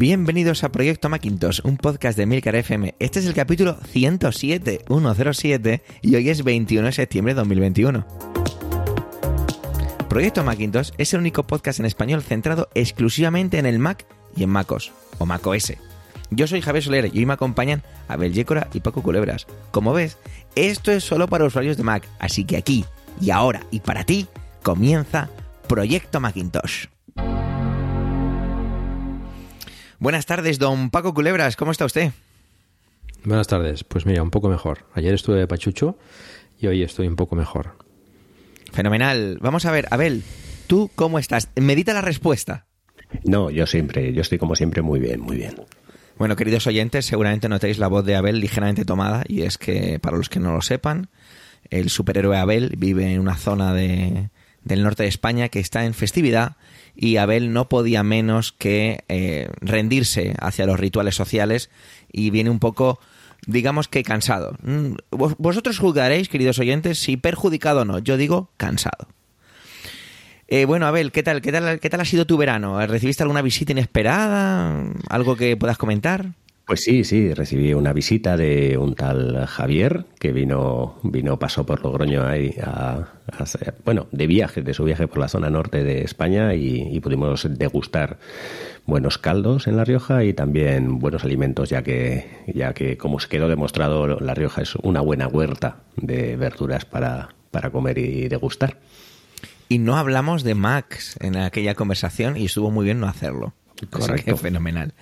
Bienvenidos a Proyecto Macintosh, un podcast de Milcar FM. Este es el capítulo 107, 107, y hoy es 21 de septiembre de 2021. Proyecto Macintosh es el único podcast en español centrado exclusivamente en el Mac y en MacOS, o macOS. Yo soy Javier Soler y hoy me acompañan Abel Yécora y Paco Culebras. Como ves, esto es solo para usuarios de Mac, así que aquí, y ahora, y para ti, comienza Proyecto Macintosh. Buenas tardes, don Paco Culebras, ¿cómo está usted? Buenas tardes, pues mira, un poco mejor. Ayer estuve de pachucho y hoy estoy un poco mejor. Fenomenal. Vamos a ver, Abel, ¿tú cómo estás? Medita la respuesta. No, yo siempre, yo estoy como siempre muy bien, muy bien. Bueno, queridos oyentes, seguramente notéis la voz de Abel ligeramente tomada y es que, para los que no lo sepan, el superhéroe Abel vive en una zona de, del norte de España que está en festividad y Abel no podía menos que eh, rendirse hacia los rituales sociales y viene un poco, digamos que cansado. Mm, vosotros juzgaréis, queridos oyentes, si perjudicado o no. Yo digo cansado. Eh, bueno, Abel, ¿qué tal, qué, tal, ¿qué tal ha sido tu verano? ¿Recibiste alguna visita inesperada? ¿Algo que puedas comentar? Pues sí, sí, recibí una visita de un tal Javier que vino, vino, pasó por Logroño ahí a, bueno, de viaje, de su viaje por la zona norte de España y, pudimos degustar buenos caldos en La Rioja y también buenos alimentos, ya que, ya que como se quedó demostrado, La Rioja es una buena huerta de verduras para, para comer y degustar. Y no hablamos de Max en aquella conversación y estuvo muy bien no hacerlo. Correcto. fenomenal.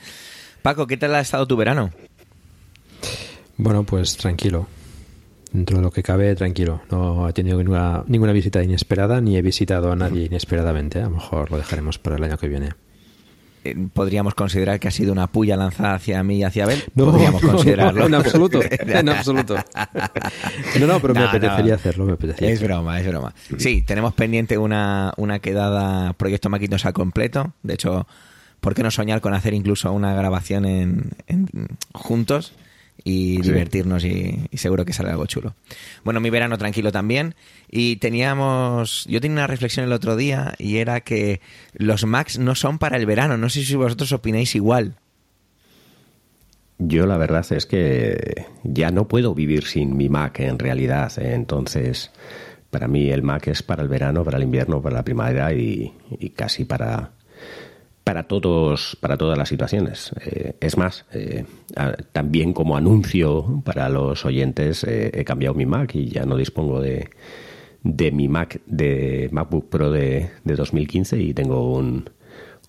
Paco, ¿qué tal ha estado tu verano? Bueno, pues tranquilo. Dentro de lo que cabe, tranquilo. No he tenido ninguna, ninguna visita inesperada ni he visitado a nadie inesperadamente. A lo mejor lo dejaremos para el año que viene eh, podríamos considerar que ha sido una puya lanzada hacia mí y hacia Abel. No, podríamos considerarlo. en absoluto, en absoluto. No, no, pero me apetecería hacerlo, me apetecería. Es broma, es broma. Sí, tenemos pendiente una, una quedada Proyecto Maquitos al completo. De hecho, ¿por qué no soñar con hacer incluso una grabación en, juntos? y divertirnos y, seguro que sale algo chulo. Bueno, mi verano tranquilo también y teníamos, yo tenía una reflexión el otro día y era que los Macs no son para el verano, no sé si vosotros opináis igual. Yo la verdad es que ya no puedo vivir sin mi Mac en realidad, entonces para mí el Mac es para el verano, para el invierno, para la primavera y casi para para todos para todas las situaciones. Eh, es más eh, también como anuncio para los oyentes eh, he cambiado mi Mac y ya no dispongo de, de mi Mac de MacBook Pro de, de 2015 y tengo un,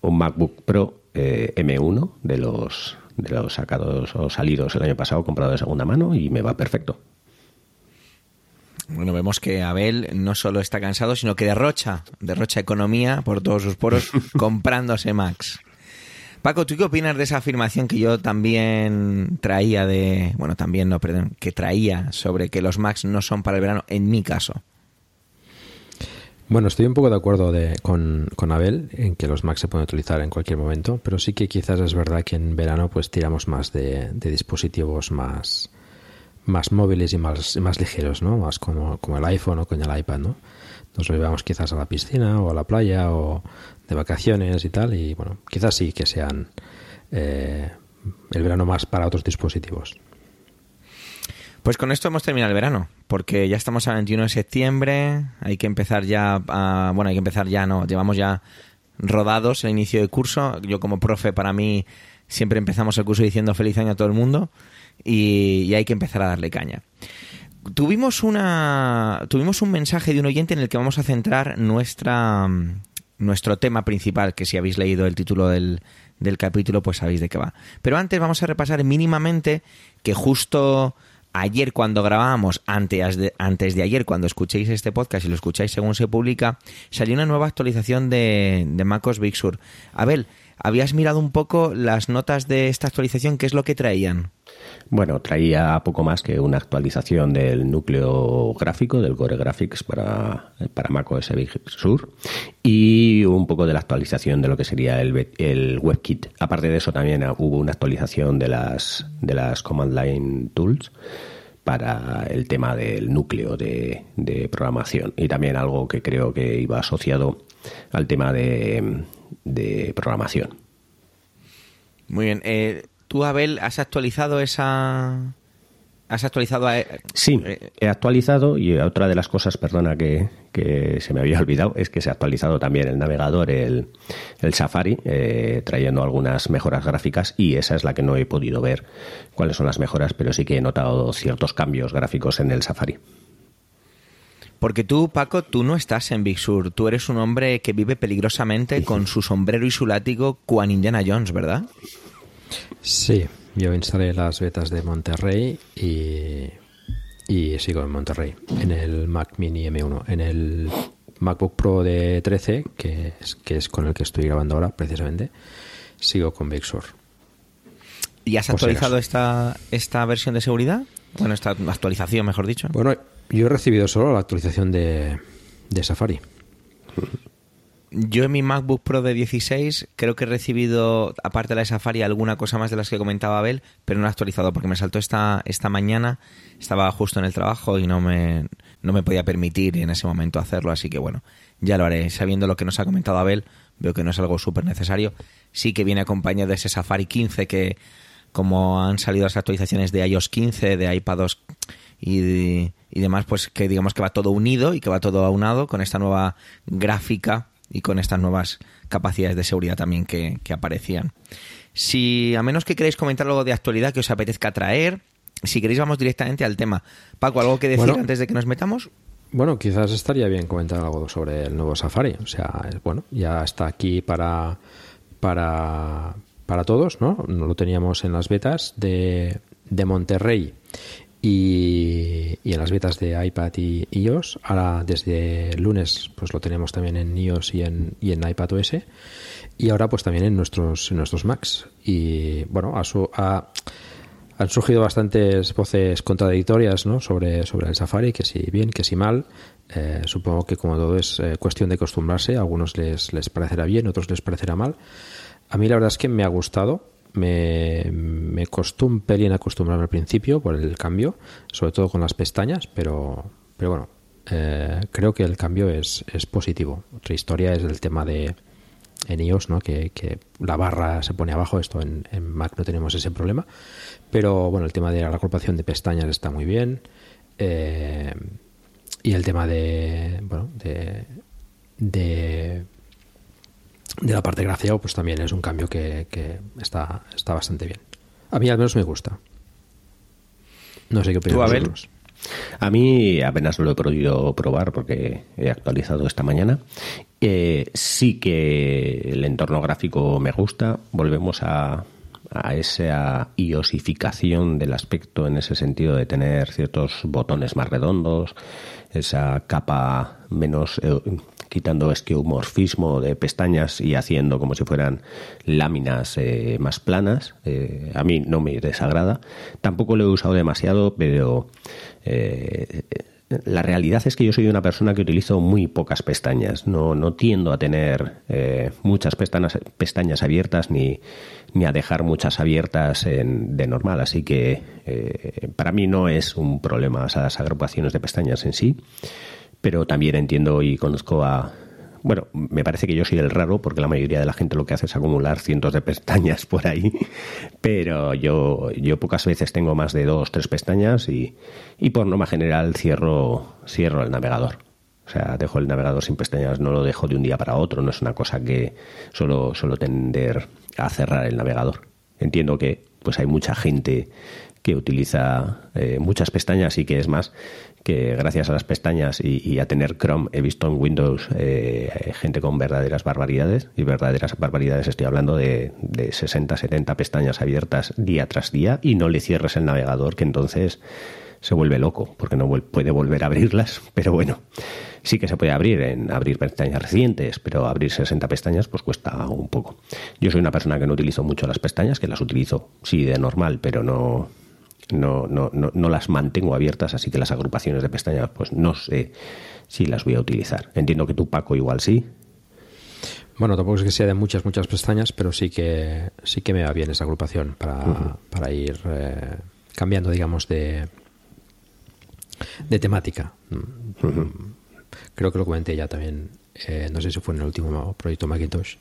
un MacBook Pro M1 de los de los sacados o salidos el año pasado comprado de segunda mano y me va perfecto bueno, vemos que Abel no solo está cansado, sino que derrocha, derrocha economía por todos sus poros comprándose Max. Paco, ¿tú qué opinas de esa afirmación que yo también traía de, bueno, también no, perdón, que traía sobre que los Macs no son para el verano, en mi caso? Bueno, estoy un poco de acuerdo con, Abel en que los Macs se pueden utilizar en cualquier momento, pero sí que quizás es verdad que en verano pues tiramos más de dispositivos más, más móviles y más, más ligeros, ¿no? Más como, como el iPhone o con el iPad, ¿no? Nos lo llevamos quizás a la piscina o a la playa o de vacaciones y tal, y bueno, quizás sí que sean eh, el verano más para otros dispositivos. Pues con esto hemos terminado el verano, porque ya estamos a 21 de septiembre, hay que empezar ya, a, bueno, hay que empezar ya, no, llevamos ya rodados el inicio de curso. Yo como profe, para mí, siempre empezamos el curso diciendo feliz año a todo el mundo y, hay que empezar a darle caña. Tuvimos, una, tuvimos un mensaje de un oyente en el que vamos a centrar nuestra, nuestro tema principal, que si habéis leído el título del, del capítulo, pues sabéis de qué va. Pero antes vamos a repasar mínimamente que justo ayer cuando grabábamos, antes de, antes de ayer cuando escuchéis este podcast y lo escucháis según se publica, salió una nueva actualización de, de MacOS Big Sur. Abel, ¿habías mirado un poco las notas de esta actualización? ¿Qué es lo que traían? Bueno, traía poco más que una actualización del núcleo gráfico, del Core Graphics para, para macOS Big Sur y un poco de la actualización de lo que sería el, el WebKit. Aparte de eso también hubo una actualización de las, de las Command Line Tools para el tema del núcleo de, de programación y también algo que creo que iba asociado al tema de, de programación. Muy bien. Eh, ¿Tú, Abel, has actualizado esa... ¿Has actualizado? A... Sí, eh, he actualizado y otra de las cosas, perdona, que, que, se me había olvidado es que se ha actualizado también el navegador, el, el Safari, eh, trayendo algunas mejoras gráficas y esa es la que no he podido ver cuáles son las mejoras, pero sí que he notado ciertos cambios gráficos en el Safari. Porque tú, Paco, tú no estás en Big Sur. Tú eres un hombre que vive peligrosamente con su sombrero y su látigo cuan Indiana Jones, ¿verdad? Sí, yo instalé las betas de Monterrey y, y sigo en Monterrey, en el Mac Mini M1. En el MacBook Pro de 13, que es, que es con el que estoy grabando ahora precisamente, sigo con Big Sur. ¿Y has actualizado esta, esta versión de seguridad? Bueno, esta actualización, mejor dicho. Bueno, yo he recibido solo la actualización de, de Safari. Yo en mi MacBook Pro de 16 creo que he recibido, aparte de la de Safari, alguna cosa más de las que comentaba Abel, pero no he actualizado porque me saltó esta, esta mañana, estaba justo en el trabajo y no me, no me podía permitir en ese momento hacerlo, así que bueno, ya lo haré. Sabiendo lo que nos ha comentado Abel, veo que no es algo súper necesario. Sí que viene acompañado de ese Safari 15 que, como han salido las actualizaciones de iOS 15, de iPadOS y, y demás, pues que digamos que va todo unido y que va todo aunado con esta nueva gráfica y con estas nuevas capacidades de seguridad también que, aparecían. Si a menos que queréis comentar algo de actualidad que os apetezca traer, si queréis vamos directamente al tema. Paco, ¿algo que decir antes de que nos metamos? Bueno, quizás estaría bien comentar algo sobre el nuevo Safari. O sea, bueno, ya está aquí para, para, para todos, ¿no? Lo teníamos en las betas de, de Monterrey y, en las betas de iPad y iOS. Ahora desde lunes pues lo tenemos también en iOS y en, y en iPad OS y ahora pues también en nuestros, en nuestros Macs. Y bueno, a han surgido bastantes voces contradictorias ¿no? sobre, sobre el Safari, que si bien, que si mal. Eh, supongo que como todo es eh, cuestión de acostumbrarse, a algunos les, les parecerá bien, otros les parecerá mal. A mí la verdad es que me ha gustado me, me costó un pelín acostumbrarme al principio por el cambio, sobre todo con las pestañas, pero, pero bueno, eh, creo que el cambio es, es positivo. Otra historia es el tema de en iOS, ¿no? que, que la barra se pone abajo, esto en, Mac no tenemos ese problema, pero bueno, el tema de la agrupación de pestañas está muy bien. Eh, y el tema de, bueno, de, de de la parte gracia pues también es un cambio que, está, está bastante bien. A mí al menos me gusta. No sé qué opinas. A mí apenas lo he podido probar porque he actualizado esta mañana. Eh, sí que el entorno gráfico me gusta. Volvemos a, a esa iosificación del aspecto en ese sentido de tener ciertos botones más redondos, esa capa menos eh, quitando esqueomorfismo de pestañas y haciendo como si fueran láminas eh, más planas. Eh, a mí no me desagrada. Tampoco lo he usado demasiado, pero eh, la realidad es que yo soy una persona que utilizo muy pocas pestañas. No, no tiendo a tener muchas pestañas, pestañas abiertas ni, ni a dejar muchas abiertas de normal. Así que para mí no es un problema esas agrupaciones de pestañas en sí pero también entiendo y conozco a... Bueno, me parece que yo soy el raro porque la mayoría de la gente lo que hace es acumular cientos de pestañas por ahí, pero yo, yo pocas veces tengo más de dos, tres pestañas y, y por norma general cierro, cierro el navegador. O sea, dejo el navegador sin pestañas, no lo dejo de un día para otro, no es una cosa que solo, solo tender a cerrar el navegador. Entiendo que pues hay mucha gente que utiliza eh, muchas pestañas y que es más que gracias a las pestañas y, a tener Chrome he visto en Windows eh, gente con verdaderas barbaridades y verdaderas barbaridades estoy hablando de, de 60, 70 pestañas abiertas día tras día y no le cierres el navegador que entonces se vuelve loco porque no puede volver a abrirlas, pero bueno, sí que se puede abrir en abrir pestañas recientes, pero abrir 60 pestañas pues cuesta un poco. Yo soy una persona que no utilizo mucho las pestañas, que las utilizo sí de normal, pero no no, no, no, no, las mantengo abiertas, así que las agrupaciones de pestañas, pues no sé si las voy a utilizar. Entiendo que tú, Paco, igual sí. Bueno, tampoco es que sea de muchas, muchas pestañas, pero sí que sí que me va bien esa agrupación para, para ir eh, cambiando, digamos, de, de temática. Creo que lo comenté ya también, eh, no sé si fue en el último proyecto Macintosh,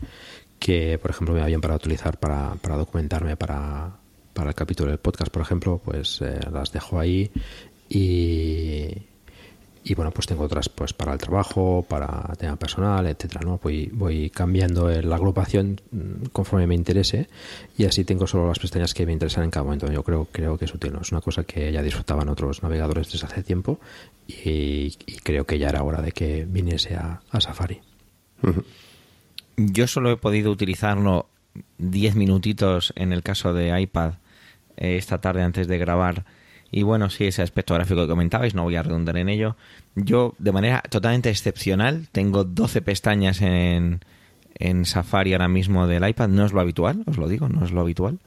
que, por ejemplo, me habían para utilizar para, para documentarme para, para el capítulo del podcast, por ejemplo, pues eh, las dejo ahí y, bueno, pues tengo otras pues para el trabajo, para tema personal, etcétera, ¿no? Voy, cambiando la agrupación mm, conforme me interese y así tengo solo las pestañas que me interesan en cada momento. Yo creo, creo que es útil, Es una cosa que ya disfrutaban otros navegadores desde hace tiempo y, creo que ya era hora de que viniese a, Safari. Yo solo he podido utilizarlo 10 minutitos en el caso de iPad eh, esta tarde antes de grabar. Y bueno, sí, ese aspecto gráfico que comentabais, no voy a redundar en ello. Yo, de manera totalmente excepcional, tengo 12 pestañas en, en Safari ahora mismo del iPad. No es lo habitual, os lo digo, no es lo habitual.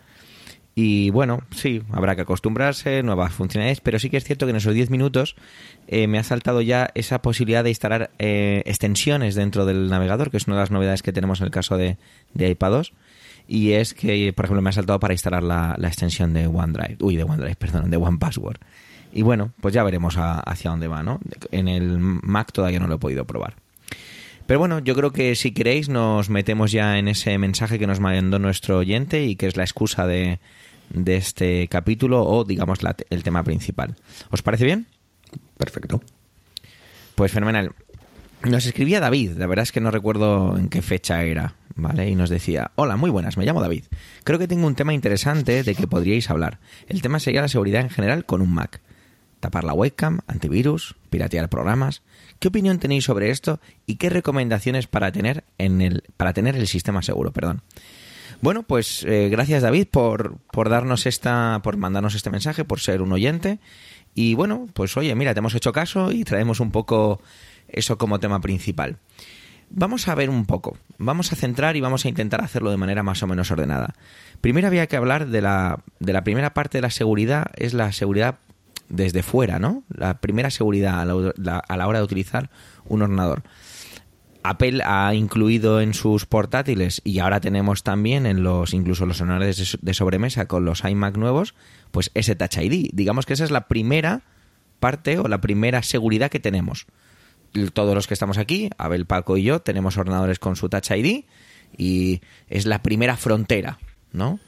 Y bueno, sí, habrá que acostumbrarse, nuevas funcionalidades, pero sí que es cierto que en esos 10 minutos eh, me ha saltado ya esa posibilidad de instalar eh, extensiones dentro del navegador, que es una de las novedades que tenemos en el caso de, de iPad 2 y es que, por ejemplo, me ha saltado para instalar la, extensión de OneDrive, uy, de OneDrive, perdón, de OnePassword. Y bueno, pues ya veremos hacia dónde va, ¿no? En el Mac todavía no lo he podido probar. Pero bueno, yo creo que si queréis nos metemos ya en ese mensaje que nos mandó nuestro oyente y que es la excusa de, de este capítulo o digamos el tema principal. ¿Os parece bien? Perfecto. Pues fenomenal. Nos escribía David, la verdad es que no recuerdo en qué fecha era, ¿vale? Y nos decía, hola, muy buenas, me llamo David. Creo que tengo un tema interesante de que podríais hablar. El tema sería la seguridad en general con un Mac. Tapar la webcam, antivirus, piratear programas. ¿Qué opinión tenéis sobre esto y qué recomendaciones para tener, en el, para tener el sistema seguro? Perdón. Bueno, pues eh, gracias David por, por darnos esta, por mandarnos este mensaje, por ser un oyente. Y bueno, pues oye, mira, te hemos hecho caso y traemos un poco eso como tema principal. Vamos a ver un poco, vamos a centrar y vamos a intentar hacerlo de manera más o menos ordenada. Primero había que hablar de la, de la primera parte de la seguridad, es la seguridad desde fuera, ¿no? La primera seguridad a la, a la hora de utilizar un ordenador. Apple ha incluido en sus portátiles y ahora tenemos también en los incluso los ordenadores de sobremesa con los iMac nuevos, pues ese Touch ID. Digamos que esa es la primera parte o la primera seguridad que tenemos todos los que estamos aquí, Abel, Paco y yo, tenemos ordenadores con su Touch ID y es la primera frontera, ¿no?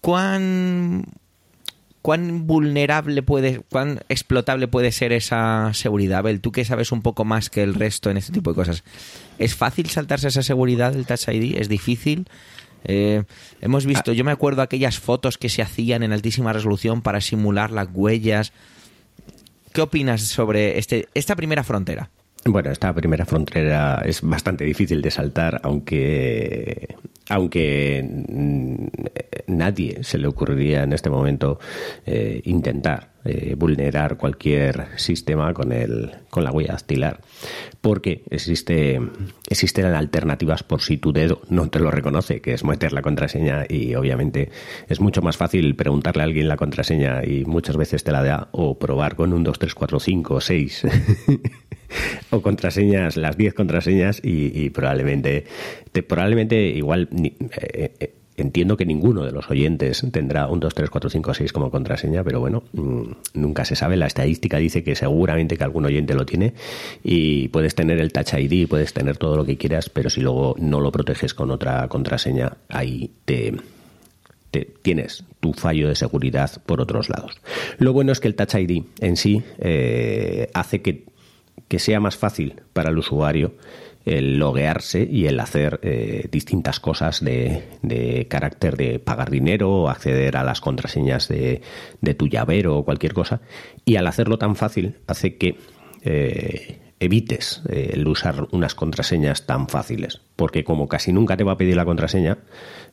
¿Cuán, cuán vulnerable puede, cuán explotable puede ser esa seguridad? Abel, tú que sabes un poco más que el resto en este tipo de cosas, ¿es fácil saltarse esa seguridad del Touch ID? ¿Es difícil? Eh, hemos visto, ah. yo me acuerdo aquellas fotos que se hacían en altísima resolución para simular las huellas ¿Qué opinas sobre este, esta primera frontera? Bueno, esta primera frontera es bastante difícil de saltar, aunque aunque nadie se le ocurriría en este momento eh, intentar eh, vulnerar cualquier sistema con el con la huella dactilar. Porque existe existen alternativas por si tu dedo no te lo reconoce que es meter la contraseña y obviamente es mucho más fácil preguntarle a alguien la contraseña y muchas veces te la da o probar con un 2, 3, 4, 5, 6 o contraseñas, las 10 contraseñas y, probablemente, te, probablemente igual eh, eh, entiendo que ninguno de los oyentes tendrá un 2, 3, 4, 5, 6 como contraseña, pero bueno, mm, nunca se sabe. La estadística dice que seguramente que algún oyente lo tiene y puedes tener el Touch ID, puedes tener todo lo que quieras, pero si luego no lo proteges con otra contraseña, ahí te, tienes tu fallo de seguridad por otros lados. Lo bueno es que el Touch ID en sí eh, hace que que sea más fácil para el usuario el loguearse y el hacer eh, distintas cosas de, carácter de pagar dinero, acceder a las contraseñas de, de, tu llavero o cualquier cosa. Y al hacerlo tan fácil hace que eh, evites eh, el usar unas contraseñas tan fáciles, porque como casi nunca te va a pedir la contraseña,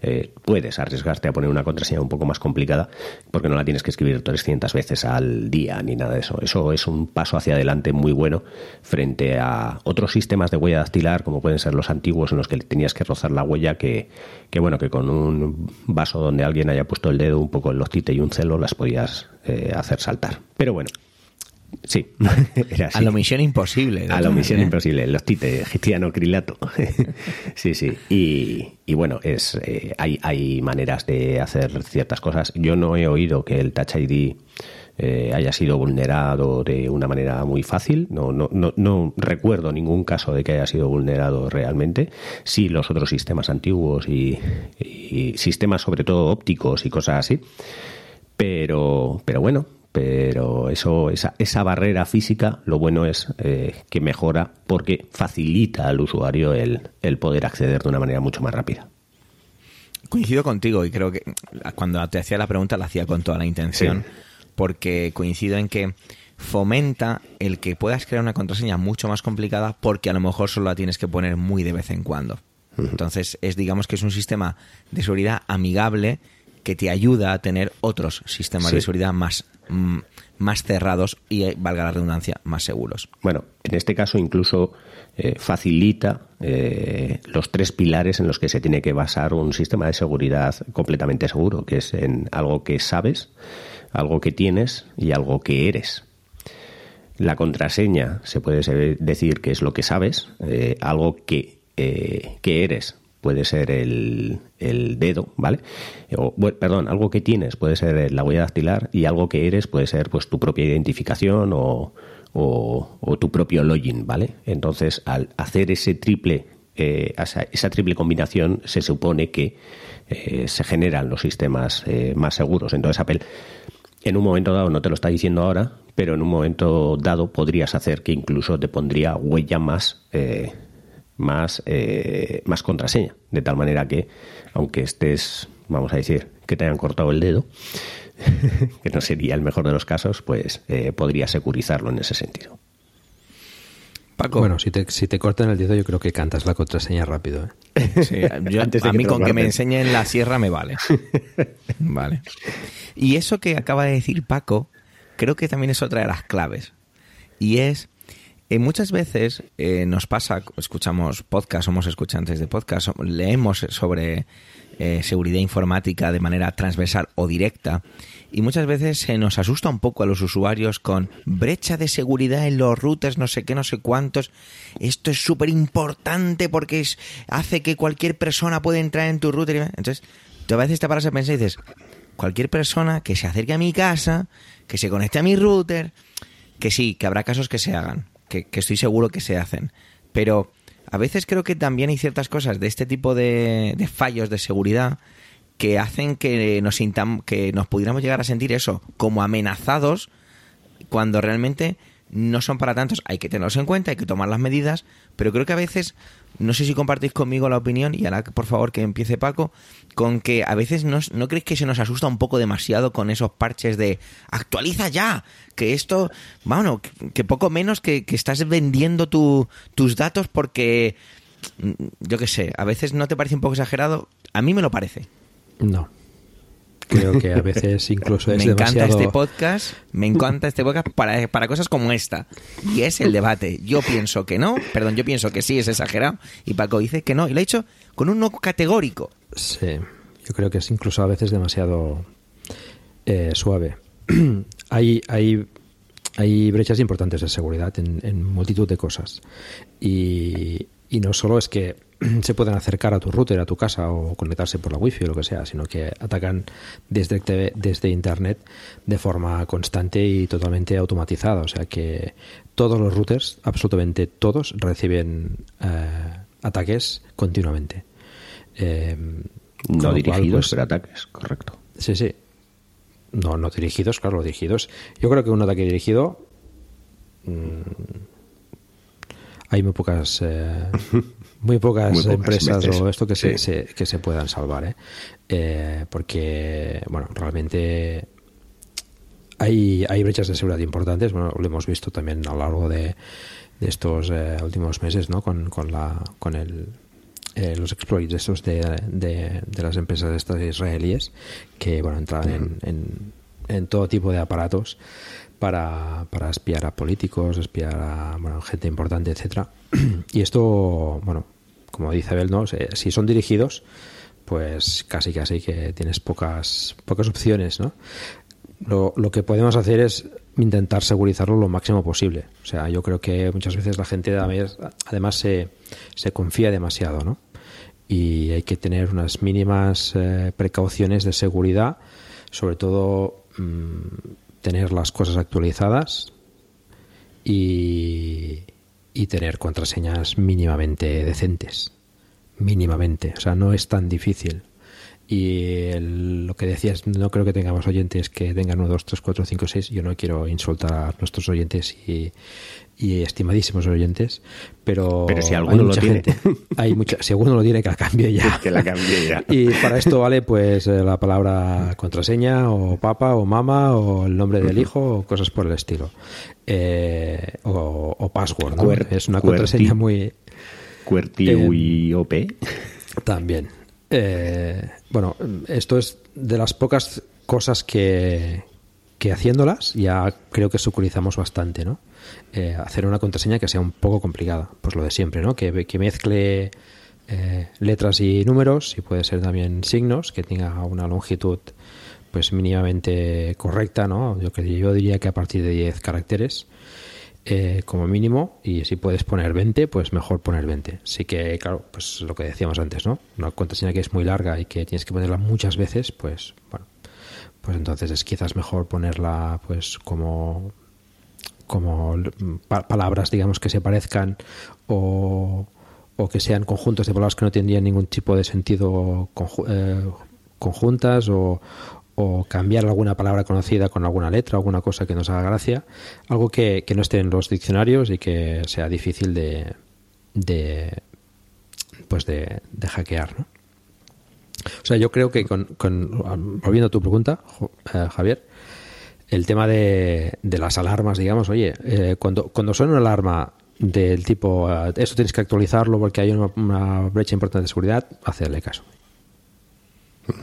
eh, puedes arriesgarte a poner una contraseña un poco más complicada, porque no la tienes que escribir 300 veces al día ni nada de eso. Eso es un paso hacia adelante muy bueno frente a otros sistemas de huella dactilar, como pueden ser los antiguos en los que tenías que rozar la huella, que, que bueno, que con un vaso donde alguien haya puesto el dedo un poco en los tite y un celo las podías eh, hacer saltar. Pero bueno, Sí, era así. A la misión imposible. A la misión imposible, los tite, egipciano crilato. sí, sí. Y, bueno, es eh, hay, hay maneras de hacer ciertas cosas. Yo no he oído que el Touch ID eh, haya sido vulnerado de una manera muy fácil. No, no, no, no, recuerdo ningún caso de que haya sido vulnerado realmente. Sí, los otros sistemas antiguos y, sistemas sobre todo ópticos y cosas así. Pero, pero bueno, pero eso, esa, esa barrera física, lo bueno es eh, que mejora porque facilita al usuario el, el poder acceder de una manera mucho más rápida. Coincido contigo y creo que cuando te hacía la pregunta la hacía con toda la intención porque coincido en que fomenta el que puedas crear una contraseña mucho más complicada porque a lo mejor solo la tienes que poner muy de vez en cuando. Entonces, es digamos que es un sistema de seguridad amigable que te ayuda a tener otros sistemas de seguridad más, mm, más cerrados y, eh, valga la redundancia, más seguros. Bueno, en este caso incluso eh, facilita eh, los tres pilares en los que se tiene que basar un sistema de seguridad completamente seguro, que es en algo que sabes, algo que tienes y algo que eres. La contraseña se puede decir que es lo que sabes, eh, algo que, que, eres puede ser el, el dedo, ¿vale? O, perdón, algo que tienes puede ser la huella dactilar y algo que eres puede ser pues tu propia identificación o, o, tu propio login, ¿vale? Entonces, al hacer ese triple, eh, esa, triple combinación, se supone que se generan los sistemas más seguros. Entonces, Apple en un momento dado, no te lo está diciendo ahora, pero en un momento dado podrías hacer que incluso te pondría huella más, eh, más, eh, más contraseña. De tal manera que, aunque estés, vamos a decir, que te hayan cortado el dedo, que no sería el mejor de los casos, pues eh, podrías securizarlo en ese sentido. Paco. Bueno, si te, si te cortan el dedo, yo creo que cantas la contraseña rápido. ¿eh? a mí con que me enseñen la sierra me vale. Vale. Y eso que acaba de decir Paco, creo que también es otra de las claves. Y es, eh, muchas veces eh, nos pasa, escuchamos podcast, somos escuchantes de podcast, leemos sobre eh, seguridad informática de manera transversal o directa. Y muchas veces se nos asusta un poco a los usuarios con brecha de seguridad en los routers, no sé qué, no sé cuántos. Esto es súper importante porque es, hace que cualquier persona pueda entrar en tu router. Entonces, tú a veces te paras a pensar y dices, cualquier persona que se acerque a mi casa, que se conecte a mi router, que sí, que habrá casos que se hagan, que, estoy seguro que se hacen. Pero a veces creo que también hay ciertas cosas de este tipo de, fallos de seguridad que hacen que nos que nos pudiéramos llegar a sentir eso, como amenazados, cuando realmente no son para tantos. Hay que tenerlos en cuenta, hay que tomar las medidas, pero creo que a veces no sé si compartís conmigo la opinión, y ahora por favor que empiece Paco, con que a veces no, no creéis que se nos asusta un poco demasiado con esos parches de actualiza ya, que esto, bueno, que, poco menos que, estás vendiendo tus datos porque, mm, yo qué sé, a veces no te parece un poco exagerado, a mí me lo parece. No. Creo que a veces incluso es Me encanta este podcast, me encanta este podcast para, para cosas como esta. Y es el debate. Yo pienso que no, perdón, yo pienso que sí, es exagerado. Y Paco dice que no. Y lo ha dicho con un no categórico. Sí, yo creo que es incluso a veces demasiado eh, suave. hay, hay, hay brechas importantes de seguridad en, en multitud de cosas. Y, y no solo es que se pueden acercar a tu router, a tu casa o conectarse por la wifi o lo que sea, sino que atacan desde, desde internet de forma constante y totalmente automatizada. O sea que todos los routers, absolutamente todos, reciben eh, ataques continuamente. Eh, no dirigidos, pues, ataques, correcto. Sí, sí. No, no dirigidos, claro, dirigidos. Yo creo que un ataque dirigido mm, hay muy pocas eh, muy pocas empresas o esto que, se, que se puedan salvar ¿eh? Eh, porque bueno realmente hay, hay brechas de seguridad importantes. Bueno lo hemos visto también a lo largo de, estos últimos meses no con, con la con el los exploits estos de, de, las empresas estas israelíes que bueno entran en, en, en todo tipo de aparatos para, para espiar a políticos, espiar a gente importante, etcétera. Y esto, bueno, como dice Abel, ¿no? si son dirigidos, pues casi casi que tienes pocas, pocas opciones, ¿no? Lo, lo que podemos hacer es intentar segurizarlo lo máximo posible. O sea, yo creo que muchas veces la gente además se, se confía demasiado, ¿no? Y hay que tener unas mínimas eh, precauciones de seguridad, sobre todo mm, tener las cosas actualizadas y, y tener contraseñas mínimamente decentes. Mínimamente. O sea, no es tan difícil. Y lo que decías, no creo que tengamos oyentes que tengan 1, 2, 3, 4, 5, 6. Yo no quiero insultar a nuestros oyentes y, estimadísimos oyentes, pero, pero si alguno lo tiene. hay mucha, si alguno lo tiene, que la cambie ya. que la cambie ya. Y para esto vale pues eh, la palabra contraseña, o papa, o mama, o el nombre del hijo, o cosas por el estilo. Eh, o, password, ¿no? es una contraseña muy. QWERTY-OP. También. Eh, bueno, esto es de las pocas cosas que, que haciéndolas ya creo que sucurizamos bastante, ¿no? Eh, hacer una contraseña que sea un poco complicada, pues lo de siempre, ¿no? Que, que mezcle eh, letras y números y puede ser también signos, que tenga una longitud pues mínimamente correcta, ¿no? Yo, yo diría que a partir de 10 caracteres eh, como mínimo y si puedes poner 20, pues mejor poner 20. Sí que, claro, pues lo que decíamos antes, ¿no? Una contraseña que es muy larga y que tienes que ponerla muchas veces, pues bueno, pues entonces es quizás mejor ponerla pues como como palabras, digamos, que se parezcan o, o, que sean conjuntos de palabras que no tendrían ningún tipo de sentido eh, conjuntas o, o cambiar alguna palabra conocida con alguna letra, alguna cosa que nos haga gracia, algo que, no esté en los diccionarios y que sea difícil de, de pues de, hackear, ¿no? O sea, yo creo que con, volviendo a tu pregunta, eh, Javier, el tema de, de, las alarmas, digamos, oye, eh, cuando, cuando suena una alarma del tipo, eh, esto tienes que actualizarlo porque hay una, una brecha importante de seguridad, hacerle caso.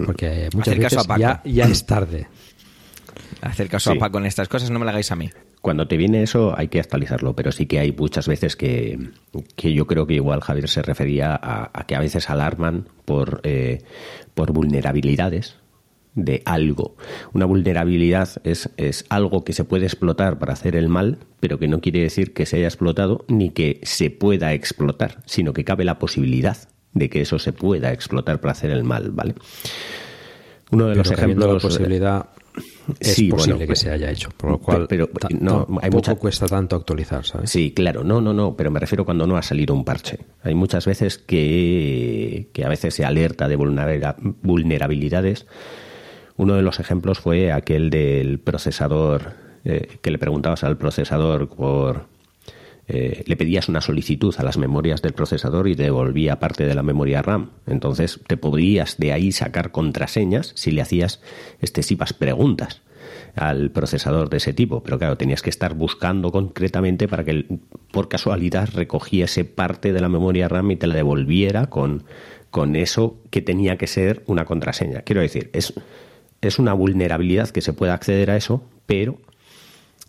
Porque muchas veces ya, ya, es tarde. Hacer caso a Paco en estas cosas, no me la hagáis a mí. Cuando te viene eso hay que actualizarlo, pero sí que hay muchas veces que, que yo creo que igual Javier se refería a, que a veces alarman por, eh, por vulnerabilidades de algo. Una vulnerabilidad es, es algo que se puede explotar para hacer el mal, pero que no quiere decir que se haya explotado ni que se pueda explotar, sino que cabe la posibilidad de que eso se pueda explotar para hacer el mal, ¿vale? Uno de los ejemplos. La posibilidad es posible que se haya hecho, por lo cual pero, no, hay mucha... cuesta tanto actualizar, ¿sabes? Sí, claro, no, no, no, pero me refiero cuando no ha salido un parche. Hay muchas veces que, que a veces se alerta de vulnerabilidades. Uno de los ejemplos fue aquel del procesador, eh, que le preguntabas al procesador por eh, le pedías una solicitud a las memorias del procesador y te devolvía parte de la memoria RAM. Entonces te podrías de ahí sacar contraseñas si le hacías excesivas preguntas al procesador de ese tipo. Pero claro, tenías que estar buscando concretamente para que por casualidad recogiese parte de la memoria RAM y te la devolviera con, con eso que tenía que ser una contraseña. Quiero decir, es, es una vulnerabilidad que se puede acceder a eso, pero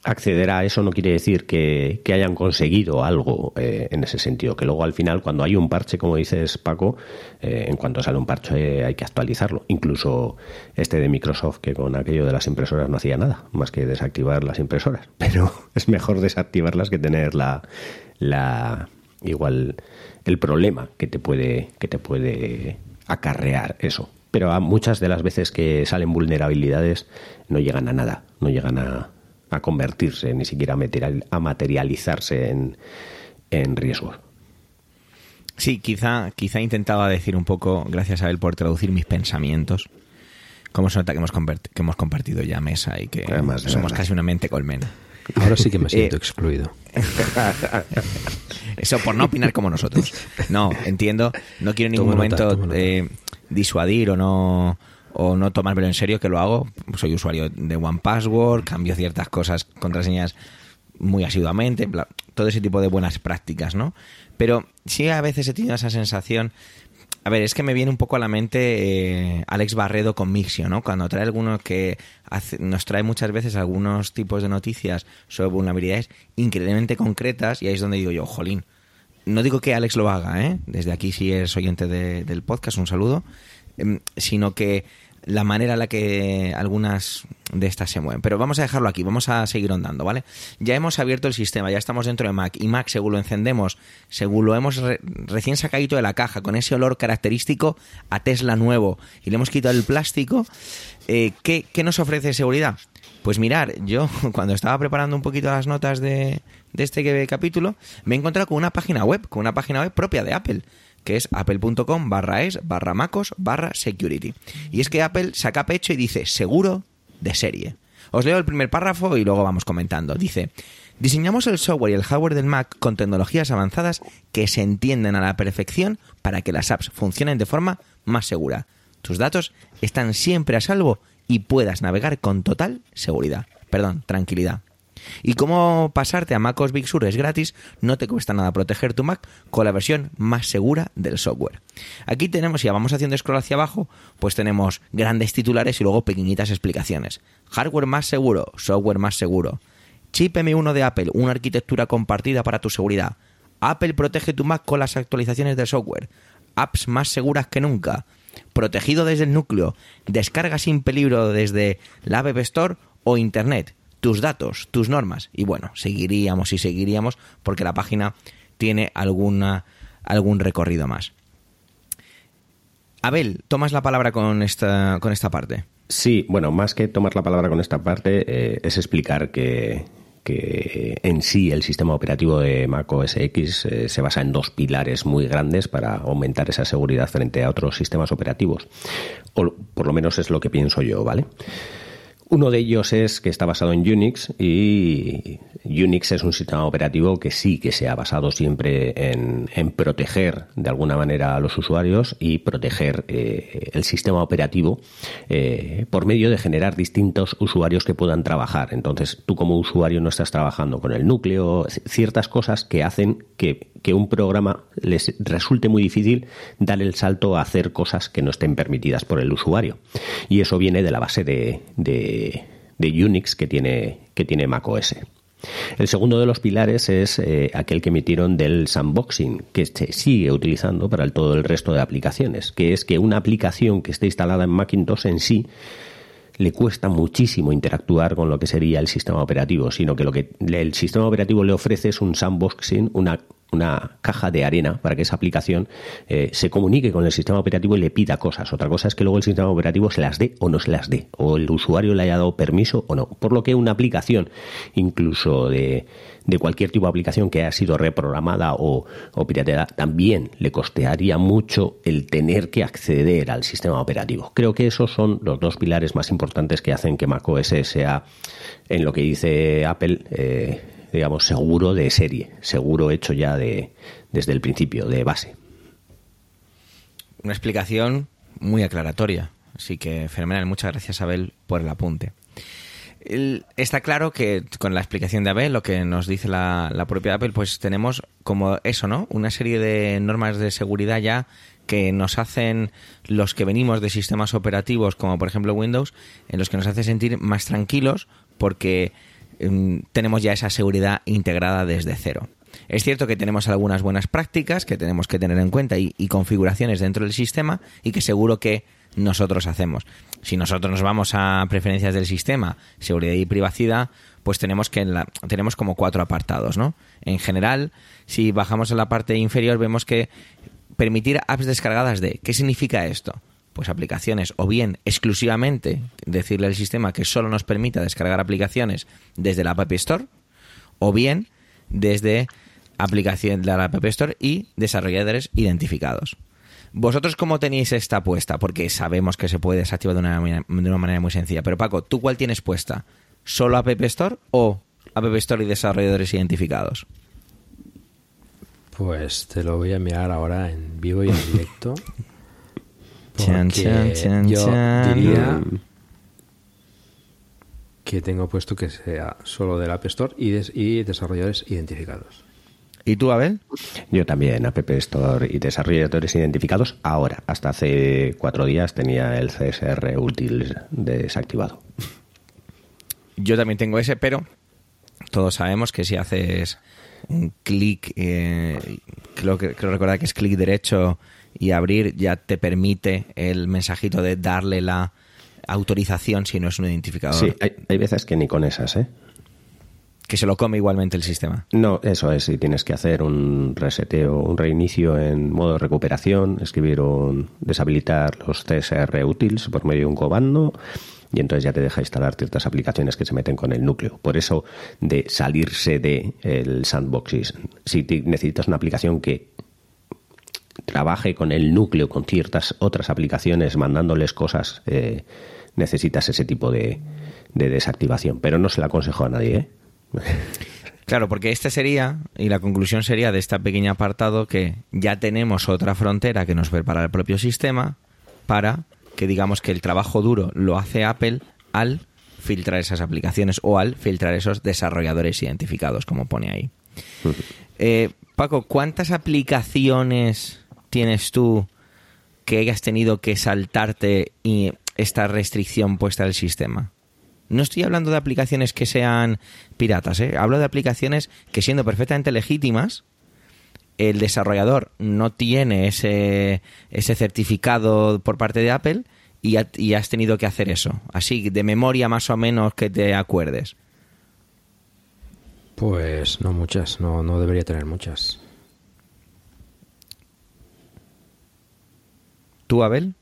acceder a eso no quiere decir que, hayan conseguido algo eh, en ese sentido, que luego al final cuando hay un parche, como dices Paco, eh, en cuanto sale un parche hay que actualizarlo. Incluso este de Microsoft que con aquello de las impresoras no hacía nada, más que desactivar las impresoras. Pero es mejor desactivarlas que tener la, la igual el problema que te puede, que te puede acarrear eso. Pero a muchas de las veces que salen vulnerabilidades no llegan a nada, no llegan a, a convertirse, ni siquiera a materializarse en, en riesgos. Sí, quizá, quizá intentaba decir un poco, gracias a él por traducir mis pensamientos. Como se nota que hemos, que hemos compartido ya mesa y que somos casi una mente colmena. Ahora sí que me siento eh, excluido. Eso por no opinar como nosotros. No, entiendo. No quiero en ningún momento eh, disuadir o no o no tomármelo en serio, que lo hago. Soy usuario de One Password, cambio ciertas cosas, contraseñas muy asiduamente, todo ese tipo de buenas prácticas, ¿no? Pero sí a veces he tenido esa sensación. A ver, es que me viene un poco a la mente eh, Alex Barredo con Mixio, ¿no? Cuando trae algunos que nos trae muchas veces algunos tipos de noticias sobre vulnerabilidades increíblemente concretas y ahí es donde digo yo, jolín. No digo que Alex lo haga, ¿eh? Desde aquí si es oyente del podcast, un saludo. Em, sino que la manera en la que algunas de estas se mueven. Pero vamos a dejarlo aquí, vamos a seguir ondando, ¿vale? Ya hemos abierto el sistema, ya estamos dentro de Mac y Mac, según lo encendemos, según lo hemos recién sacadito de la caja, con ese olor característico a Tesla nuevo y le hemos quitado el plástico, eh, ¿qué, nos ofrece seguridad? Pues mirar, yo cuando estaba preparando un poquito las notas de, de este capítulo, me he encontrado con una página web, con una página web propia de Apple, que es apple.com barra es barra macos barra security. Y es que Apple saca pecho y dice seguro de serie. Os leo el primer párrafo y luego vamos comentando. Dice, diseñamos el software y el hardware del Mac con tecnologías avanzadas que se entienden a la perfección para que las apps funcionen de forma más segura. Tus datos están siempre a salvo y puedas navegar con total seguridad. Perdón, tranquilidad. Y cómo pasarte a MacOS Big Sur es gratis, no te cuesta nada proteger tu Mac con la versión más segura del software. Aquí tenemos, si vamos haciendo scroll hacia abajo, pues tenemos grandes titulares y luego pequeñitas explicaciones. Hardware más seguro, software más seguro. Chip M1 de Apple, una arquitectura compartida para tu seguridad. Apple protege tu Mac con las actualizaciones de software. Apps más seguras que nunca. Protegido desde el núcleo. Descarga sin peligro desde la App Store o Internet tus datos, tus normas. Y bueno, seguiríamos y seguiríamos porque la página tiene alguna, algún recorrido más. Abel, tomas la palabra con esta, con esta parte. Sí, bueno, más que tomar la palabra con esta parte, eh, es explicar que, que en sí el sistema operativo de Mac OS X eh, se basa en dos pilares muy grandes para aumentar esa seguridad frente a otros sistemas operativos. O por lo menos es lo que pienso yo, ¿vale? Uno de ellos es que está basado en Unix y Unix es un sistema operativo que sí que se ha basado siempre en, proteger de alguna manera a los usuarios y proteger eh, el sistema operativo eh, por medio de generar distintos usuarios que puedan trabajar. Entonces tú como usuario no estás trabajando con el núcleo, ciertas cosas que hacen que, un programa les resulte muy difícil dar el salto a hacer cosas que no estén permitidas por el usuario. Y eso viene de la base de de, Unix que tiene, que tiene macOS. El segundo de los pilares es eh, aquel que emitieron del sandboxing, que se sigue utilizando para todo el resto de aplicaciones, que es que una aplicación que esté instalada en Macintosh en sí le cuesta muchísimo interactuar con lo que sería el sistema operativo, sino que lo que el sistema operativo le ofrece es un sandboxing, una una caja de arena para que esa aplicación eh, se comunique con el sistema operativo y le pida cosas. Otra cosa es que luego el sistema operativo se las dé o no se las dé, o el usuario le haya dado permiso o no. Por lo que una aplicación, incluso de, de cualquier tipo de aplicación que haya sido reprogramada o, o pirateada, también le costearía mucho el tener que acceder al sistema operativo. Creo que esos son los dos pilares más importantes que hacen que macOS sea, en lo que dice Apple, eh, digamos, seguro de serie, seguro hecho ya de, desde el principio, de base. Una explicación muy aclaratoria. Así que fenomenal. Muchas gracias, Abel, por el apunte. está claro que con la explicación de Abel, lo que nos dice la, la, propia Apple, pues tenemos como eso, ¿no? Una serie de normas de seguridad ya que nos hacen los que venimos de sistemas operativos, como por ejemplo Windows, en los que nos hace sentir más tranquilos porque tenemos ya esa seguridad integrada desde cero. Es cierto que tenemos algunas buenas prácticas que tenemos que tener en cuenta y, configuraciones dentro del sistema y que seguro que nosotros hacemos. Si nosotros nos vamos a preferencias del sistema, seguridad y privacidad, pues tenemos que tenemos como cuatro apartados, ¿no? En general, si bajamos a la parte inferior vemos que permitir apps descargadas de ¿qué significa esto? Pues aplicaciones o bien exclusivamente decirle al sistema que solo nos permita descargar aplicaciones desde la App Store o bien desde aplicación de la App Store y desarrolladores identificados. ¿Vosotros cómo tenéis esta puesta? Porque sabemos que se puede desactivar de una, manera, de una manera muy sencilla. Pero Paco, ¿tú cuál tienes puesta? ¿Solo App Store o App Store y desarrolladores identificados? Pues te lo voy a mirar ahora en vivo y en directo. Chan, chan, yo diría que tengo puesto que sea solo del App Store y, y desarrolladores identificados. ¿Y tú, Abel? Yo también, App Store y desarrolladores identificados. Ahora, hasta hace cuatro días tenía el CSR útil desactivado. Yo también tengo ese, pero todos sabemos que si haces un clic, eh, creo que creo recordar que es clic derecho y abrir ya te permite el mensajito de darle la autorización si no es un identificador. Sí, hay, veces que ni con esas, ¿eh? Que se lo come igualmente el sistema. No, eso es, si tienes que hacer un reseteo, un reinicio en modo recuperación, escribir un deshabilitar los CSR útiles por medio de un comando y entonces ya te deja instalar ciertas aplicaciones que se meten con el núcleo. Por eso de salirse de el sandbox, si necesitas una aplicación que trabaje con el núcleo, con ciertas otras aplicaciones, mandándoles cosas, eh, necesitas ese tipo de, de, desactivación. Pero no se la aconsejo a nadie. ¿eh? Claro, porque esta sería, y la conclusión sería de este pequeño apartado, que ya tenemos otra frontera que nos prepara el propio sistema para que digamos que el trabajo duro lo hace Apple al filtrar esas aplicaciones o al filtrar esos desarrolladores identificados, como pone ahí. Eh, Paco, ¿cuántas aplicaciones tienes tú que hayas tenido que saltarte y esta restricción puesta del sistema? No estoy hablando de aplicaciones que sean piratas, ¿eh? hablo de aplicaciones que siendo perfectamente legítimas, el desarrollador no tiene ese, ese certificado por parte de Apple y, has tenido que hacer eso. Así, de memoria más o menos que te acuerdes. Pues no muchas, no debería tener muchas. ¿Tú, Abel?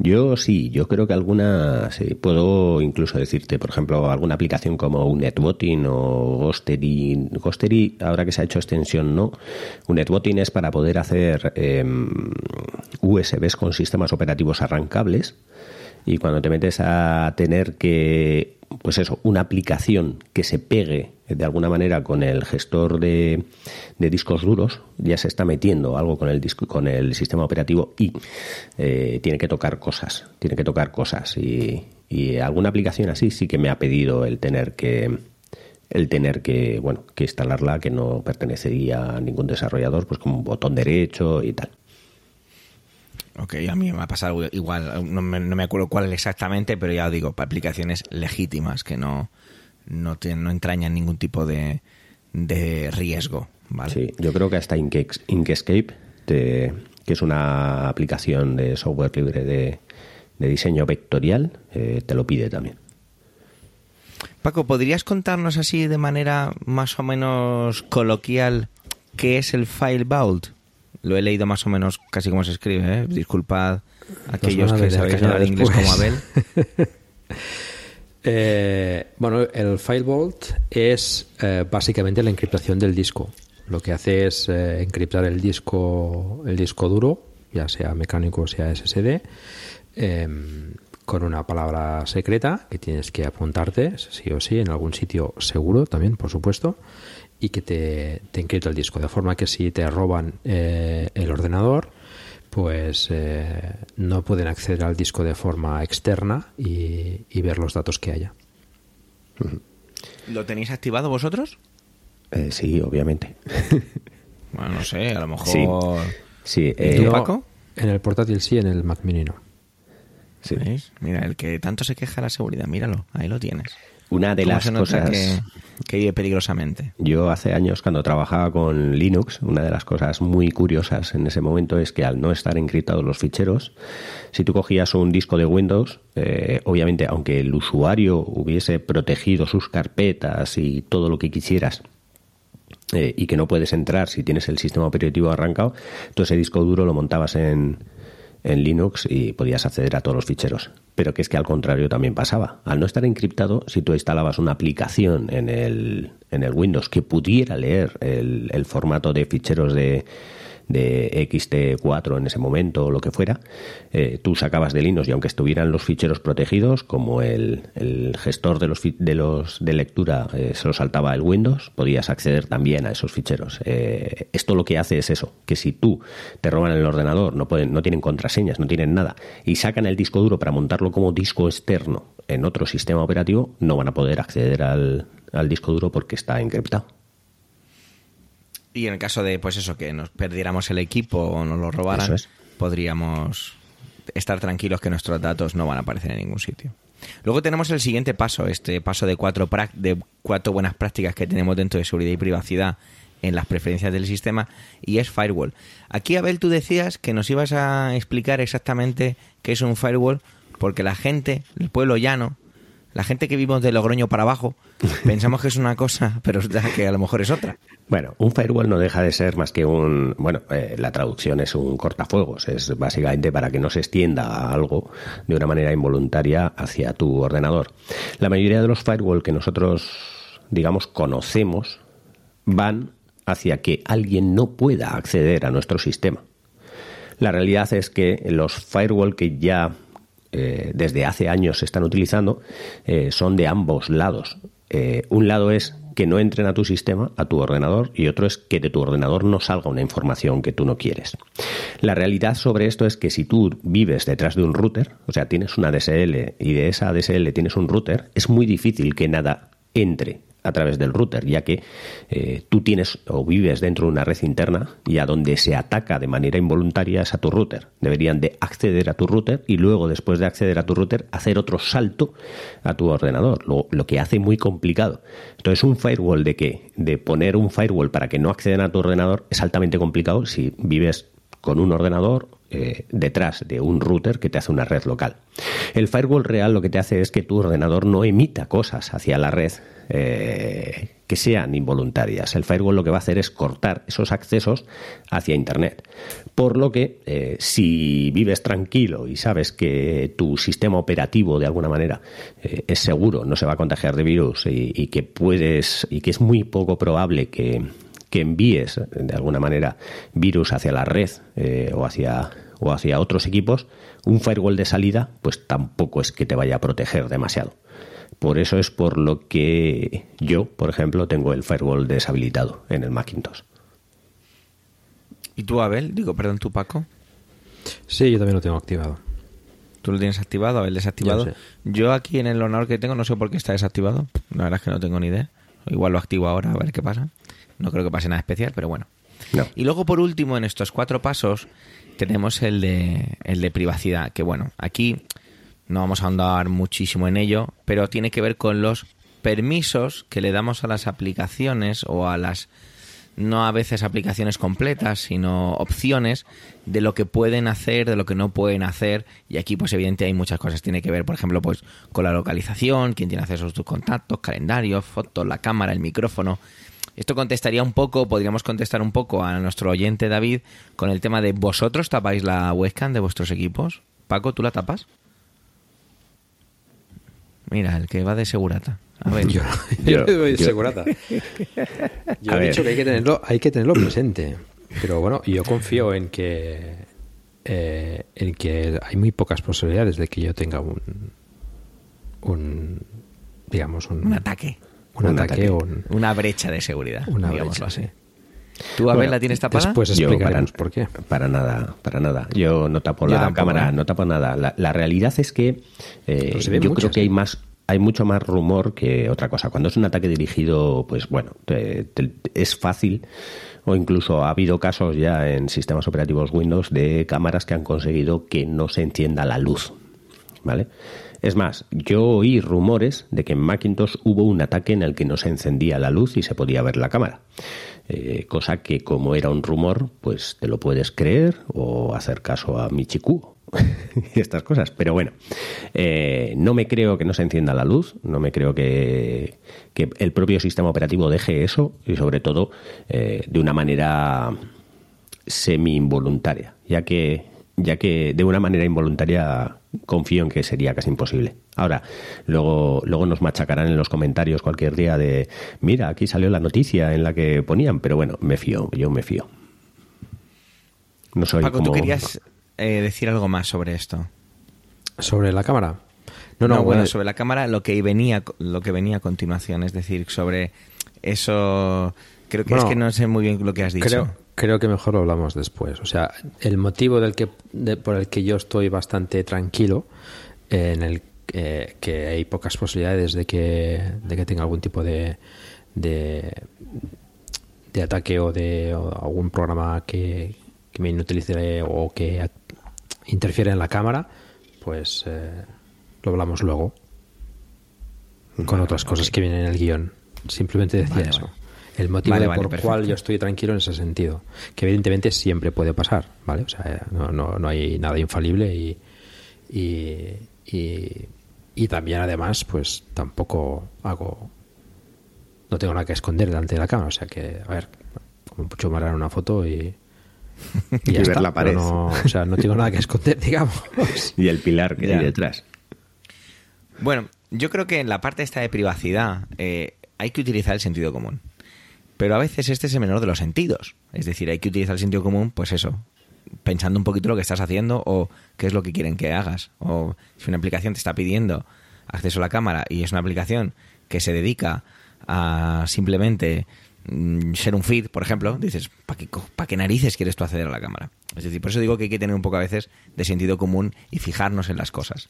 Yo sí, yo creo que alguna, sí, puedo incluso decirte, por ejemplo, alguna aplicación como un o Ghostery. Ghostery, ahora que se ha hecho extensión, no. Un es para poder hacer em, USBs con sistemas operativos arrancables y cuando te metes a tener que pues eso, una aplicación que se pegue de alguna manera con el gestor de, discos duros, ya se está metiendo algo con el disco, con el sistema operativo y eh, tiene que tocar cosas, tiene que tocar cosas y, alguna aplicación así sí que me ha pedido el tener que el tener que bueno que instalarla que no pertenecería a ningún desarrollador, pues como un botón derecho y tal. Ok, a mí me ha pasado igual, no me, acuerdo cuál exactamente, pero ya digo, para aplicaciones legítimas que no, no, no entrañan ningún tipo de, de riesgo. ¿vale? Sí, yo creo que hasta Inkscape, que es una aplicación de software libre de, diseño vectorial, eh, te lo pide también. Paco, ¿podrías contarnos así de manera más o menos coloquial qué es el File Vault? Lo he leído más o menos casi como se escribe, ¿eh? Disculpad aquellos que sabéis hablar inglés como Abel. eh, bueno, el File Vault es eh, básicamente la encriptación del disco. Lo que hace es eh, encriptar el disco, el disco duro, ya sea mecánico o sea SSD, em, con una palabra secreta que tienes que apuntarte, sí o sí, en algún sitio seguro también, por supuesto y que te, te encripta el disco. De forma que si te roban eh, el ordenador, pues eh, no pueden acceder al disco de forma externa y, ver los datos que haya. ¿Lo tenéis activado vosotros? Eh, sí, obviamente. bueno, no sé, a lo mejor... Sí. Paco? En el portátil sí, en el Mac Mini no. Sí. Mira, el que tanto se queja de la seguridad, míralo, ahí lo tienes. Una de las cosas que, que vive peligrosamente. Yo hace años cuando trabajaba con Linux, una de las cosas muy curiosas en ese momento es que al no estar encriptados los ficheros, si tú cogías un disco de Windows, eh, obviamente aunque el usuario hubiese protegido sus carpetas y todo lo que quisieras, eh, y que no puedes entrar si tienes el sistema operativo arrancado, tú ese disco duro lo montabas en, en Linux y podías acceder a todos los ficheros. Pero que es que al contrario también pasaba. Al no estar encriptado, si tú instalabas una aplicación en el, en el Windows que pudiera leer el, el formato de ficheros de, de XT4 en ese momento o lo que fuera, eh, tú sacabas de Linux y aunque estuvieran los ficheros protegidos, como el, gestor de los, de los de lectura eh, se lo saltaba el Windows, podías acceder también a esos ficheros. Eh, esto lo que hace es eso, que si tú te roban el ordenador, no, pueden, no tienen contraseñas, no tienen nada, y sacan el disco duro para montarlo como disco externo en otro sistema operativo, no van a poder acceder al, al disco duro porque está encriptado. Y en el caso de, pues eso, que nos perdiéramos el equipo o nos lo robaran, podríamos estar tranquilos que nuestros datos no van a aparecer en ningún sitio. Luego tenemos el siguiente paso, este paso de cuatro, de cuatro buenas prácticas que tenemos dentro de seguridad y privacidad en las preferencias del sistema y es firewall. Aquí, Abel, tú decías que nos ibas a explicar exactamente qué es un firewall porque la gente, el pueblo llano, La gente que vivimos de Logroño para abajo pensamos que es una cosa, pero es que a lo mejor es otra. Bueno, un firewall no deja de ser más que un. Bueno, eh, la traducción es un cortafuegos. Es básicamente para que no se extienda algo de una manera involuntaria hacia tu ordenador. La mayoría de los firewall que nosotros, digamos, conocemos van hacia que alguien no pueda acceder a nuestro sistema. La realidad es que los firewall que ya eh, desde hace años se están utilizando eh, son de ambos lados. Eh, un lado es que no entren a tu sistema, a tu ordenador, y otro es que de tu ordenador no salga una información que tú no quieres. La realidad sobre esto es que si tú vives detrás de un router, o sea, tienes una DSL y de esa DSL tienes un router, es muy difícil que nada entre a través del router, ya que eh, tú tienes o vives dentro de una red interna y a donde se ataca de manera involuntaria es a tu router. Deberían de acceder a tu router y luego, después de acceder a tu router, hacer otro salto a tu ordenador, lo, lo que hace muy complicado. Entonces, un firewall de que de poner un firewall para que no accedan a tu ordenador es altamente complicado si vives con un ordenador eh, detrás de un router que te hace una red local. El firewall real lo que te hace es que tu ordenador no emita cosas hacia la red eh, que sean involuntarias. El firewall lo que va a hacer es cortar esos accesos hacia Internet. Por lo que eh, si vives tranquilo y sabes que tu sistema operativo de alguna manera es seguro, no se va a contagiar de virus y que puedes y que es muy poco probable que que envíes de alguna manera virus hacia la red eh, o hacia o hacia otros equipos, un firewall de salida, pues tampoco es que te vaya a proteger demasiado. Por eso es por lo que yo, por ejemplo, tengo el firewall deshabilitado en el Macintosh. ¿Y tú, Abel? Digo, perdón, tú, Paco. Sí, yo también lo tengo activado. ¿Tú lo tienes activado, Abel desactivado? Yo, aquí en el honor que tengo no sé por qué está desactivado. La verdad es que no tengo ni idea. Igual lo activo ahora a ver qué pasa. No creo que pase nada especial, pero bueno. Y luego, por último, en estos cuatro pasos, tenemos el de, el de privacidad, que bueno, aquí no vamos a ahondar muchísimo en ello, pero tiene que ver con los permisos que le damos a las aplicaciones o a las no a veces aplicaciones completas, sino opciones de lo que pueden hacer, de lo que no pueden hacer. Y aquí, pues evidente, hay muchas cosas. Tiene que ver, por ejemplo, pues con la localización, quién tiene acceso a tus contactos, calendarios, fotos, la cámara, el micrófono. Esto contestaría un poco, podríamos contestar un poco a nuestro oyente David con el tema de ¿vosotros tapáis la webcam de vuestros equipos? Paco, ¿tú la tapas? Mira, el que va de segurata. A ver. Yo, yo, voy de segurata. Yo he dicho que hay que, tenerlo, hay que tenerlo presente. Pero bueno, yo confío en que eh, en que hay muy pocas posibilidades de que yo tenga un un digamos un, un ataque un, ataque, una brecha de seguridad, una brecha, así. ¿Tú, Abel, la tienes tapada? Después explicaremos por qué. Para nada, para nada. Yo no tapo la cámara, ¿eh? no tapo nada. La, realidad es que eh, yo creo que hay más hay mucho más rumor que otra cosa. Cuando es un ataque dirigido, pues bueno, es fácil o incluso ha habido casos ya en sistemas operativos Windows de cámaras que han conseguido que no se encienda la luz, ¿vale? Es más, yo oí rumores de que en Macintosh hubo un ataque en el que no se encendía la luz y se podía ver la cámara. Eh, cosa que como era un rumor, pues te lo puedes creer o hacer caso a Michiku y estas cosas. Pero bueno, eh, no me creo que no se encienda la luz, no me creo que, el propio sistema operativo deje eso y sobre todo eh, de una manera semi involuntaria, ya que ya que de una manera involuntaria confío en que sería casi imposible. Ahora, luego, luego nos machacarán en los comentarios cualquier día de, mira, aquí salió la noticia en la que ponían, pero bueno, me fío, yo me fío. No soy Paco, ¿tú querías eh, decir algo más sobre esto? ¿Sobre la cámara? No, no, bueno, sobre la cámara lo que venía, lo que venía a continuación, es decir, sobre eso... Creo que es que no sé muy bien lo que has dicho. Creo que mejor lo hablamos después. O sea, el motivo del que, por el que yo estoy bastante tranquilo, en el que hay pocas posibilidades de que, de que tenga algún tipo de, de, ataque o de algún programa que, me inutilice o que interfiere en la cámara, pues eh, lo hablamos luego. Con otras cosas que vienen en el guion. Simplemente decía eso el motivo por el cual yo estoy tranquilo en ese sentido. Que evidentemente siempre puede pasar, ¿vale? O sea, no, no, no hay nada infalible y, y, Y también, además, pues tampoco hago. No tengo nada que esconder delante de la cámara. O sea que, a ver, como mucho me una foto y. Y, ver la pared. No, o sea, no tengo nada que esconder, digamos. y el pilar que hay detrás. Bueno, yo creo que en la parte esta de privacidad eh, hay que utilizar el sentido común. Pero a veces este es el menor de los sentidos. Es decir, hay que utilizar el sentido común, pues eso, pensando un poquito lo que estás haciendo o qué es lo que quieren que hagas. O si una aplicación te está pidiendo acceso a la cámara y es una aplicación que se dedica a simplemente mm, ser un feed, por ejemplo, dices, ¿para qué, qué narices quieres tú acceder a la cámara? Es decir, por eso digo que hay que tener un poco a veces de sentido común y fijarnos en las cosas.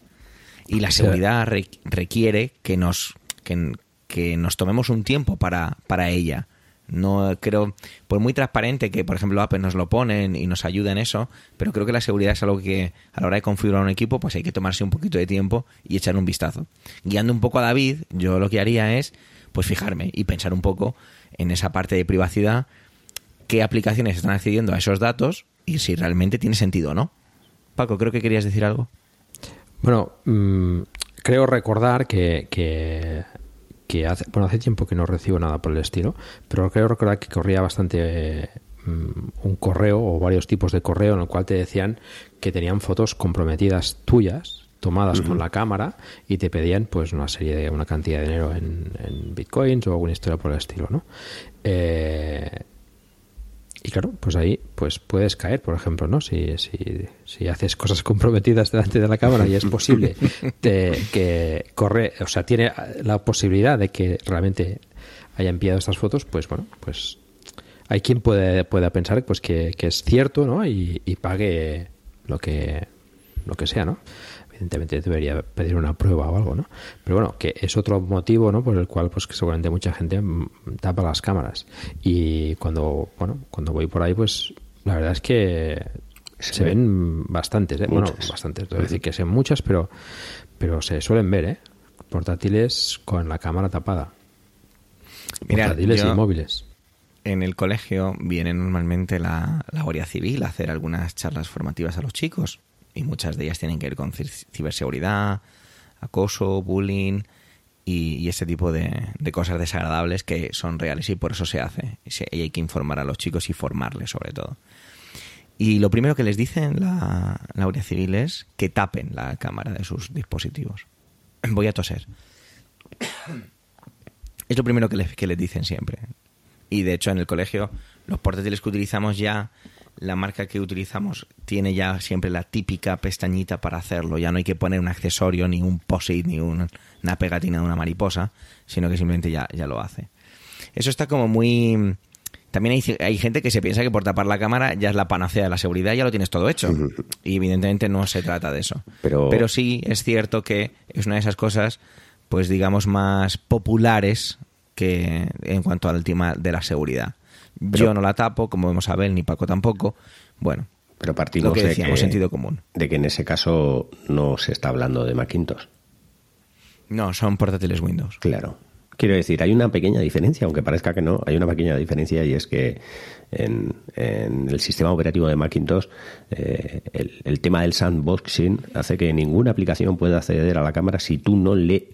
Y la seguridad requiere que nos, que, nos tomemos un tiempo para, para ella no creo, por muy transparente que, por ejemplo, Apple nos lo ponen y nos ayuda en eso, pero creo que la seguridad es algo que a la hora de configurar un equipo, pues hay que tomarse un poquito de tiempo y echar un vistazo. Guiando un poco a David, yo lo que haría es, pues fijarme y pensar un poco en esa parte de privacidad, qué aplicaciones están accediendo a esos datos y si realmente tiene sentido o no. Paco, creo que querías decir algo. Bueno, mm, creo recordar que, que que hace, bueno, hace tiempo que no recibo nada por el estilo, pero creo recordar que corría bastante mm, un correo o varios tipos de correo en el cual te decían que tenían fotos comprometidas tuyas tomadas con la cámara y te pedían pues una serie de una cantidad de dinero en, en bitcoins o alguna historia por el estilo, ¿no? Eh, y claro, pues ahí pues puedes caer, por ejemplo, ¿no? Si, si, si haces cosas comprometidas delante de la cámara y es posible que corre, o sea, tiene la posibilidad de que realmente haya enviado estas fotos, pues bueno, pues hay quien puede, pueda pensar pues que, que es cierto, ¿no? Y, y pague lo que lo que sea, ¿no? Evidentemente debería pedir una prueba o algo, ¿no? Pero bueno, que es otro motivo, ¿no? Por el cual, pues que seguramente mucha gente mm, tapa las cámaras. Y cuando, bueno, cuando voy por ahí, pues la verdad es que se, ven bastantes, ¿eh? Bueno, bastantes, es decir que sean muchas, pero, pero se suelen ver, ¿eh? Portátiles con la cámara tapada. Portátiles y móviles. En el colegio viene normalmente la, la Guardia Civil a hacer algunas charlas formativas a los chicos y muchas de ellas tienen que ver con ciberseguridad, acoso, bullying y, ese tipo de, cosas desagradables que son reales y por eso se hace. Y hay que informar a los chicos y formarles sobre todo. Y lo primero que les dicen la, la Guardia Civil es que tapen la cámara de sus dispositivos. Voy a toser. Es lo primero que les, que les dicen siempre. Y de hecho en el colegio los portátiles que utilizamos ya la marca que utilizamos tiene ya siempre la típica pestañita para hacerlo. Ya no hay que poner un accesorio, ni un post-it, ni una pegatina de una mariposa, sino que simplemente ya, ya lo hace. Eso está como muy... También hay, hay, gente que se piensa que por tapar la cámara ya es la panacea de la seguridad, ya lo tienes todo hecho. Y evidentemente no se trata de eso. Pero... Pero sí es cierto que es una de esas cosas, pues digamos, más populares que en cuanto al tema de la seguridad. Yo no la tapo, como vemos a Abel, ni Paco tampoco. Bueno, pero partimos de que, sentido común. De que en ese caso no se está hablando de Macintosh. No, son portátiles Windows. Claro. Quiero decir, hay una pequeña diferencia, aunque parezca que no, hay una pequeña diferencia y es que en, el sistema operativo de Macintosh eh, el, el, tema del sandboxing hace que ninguna aplicación pueda acceder a la cámara si tú no le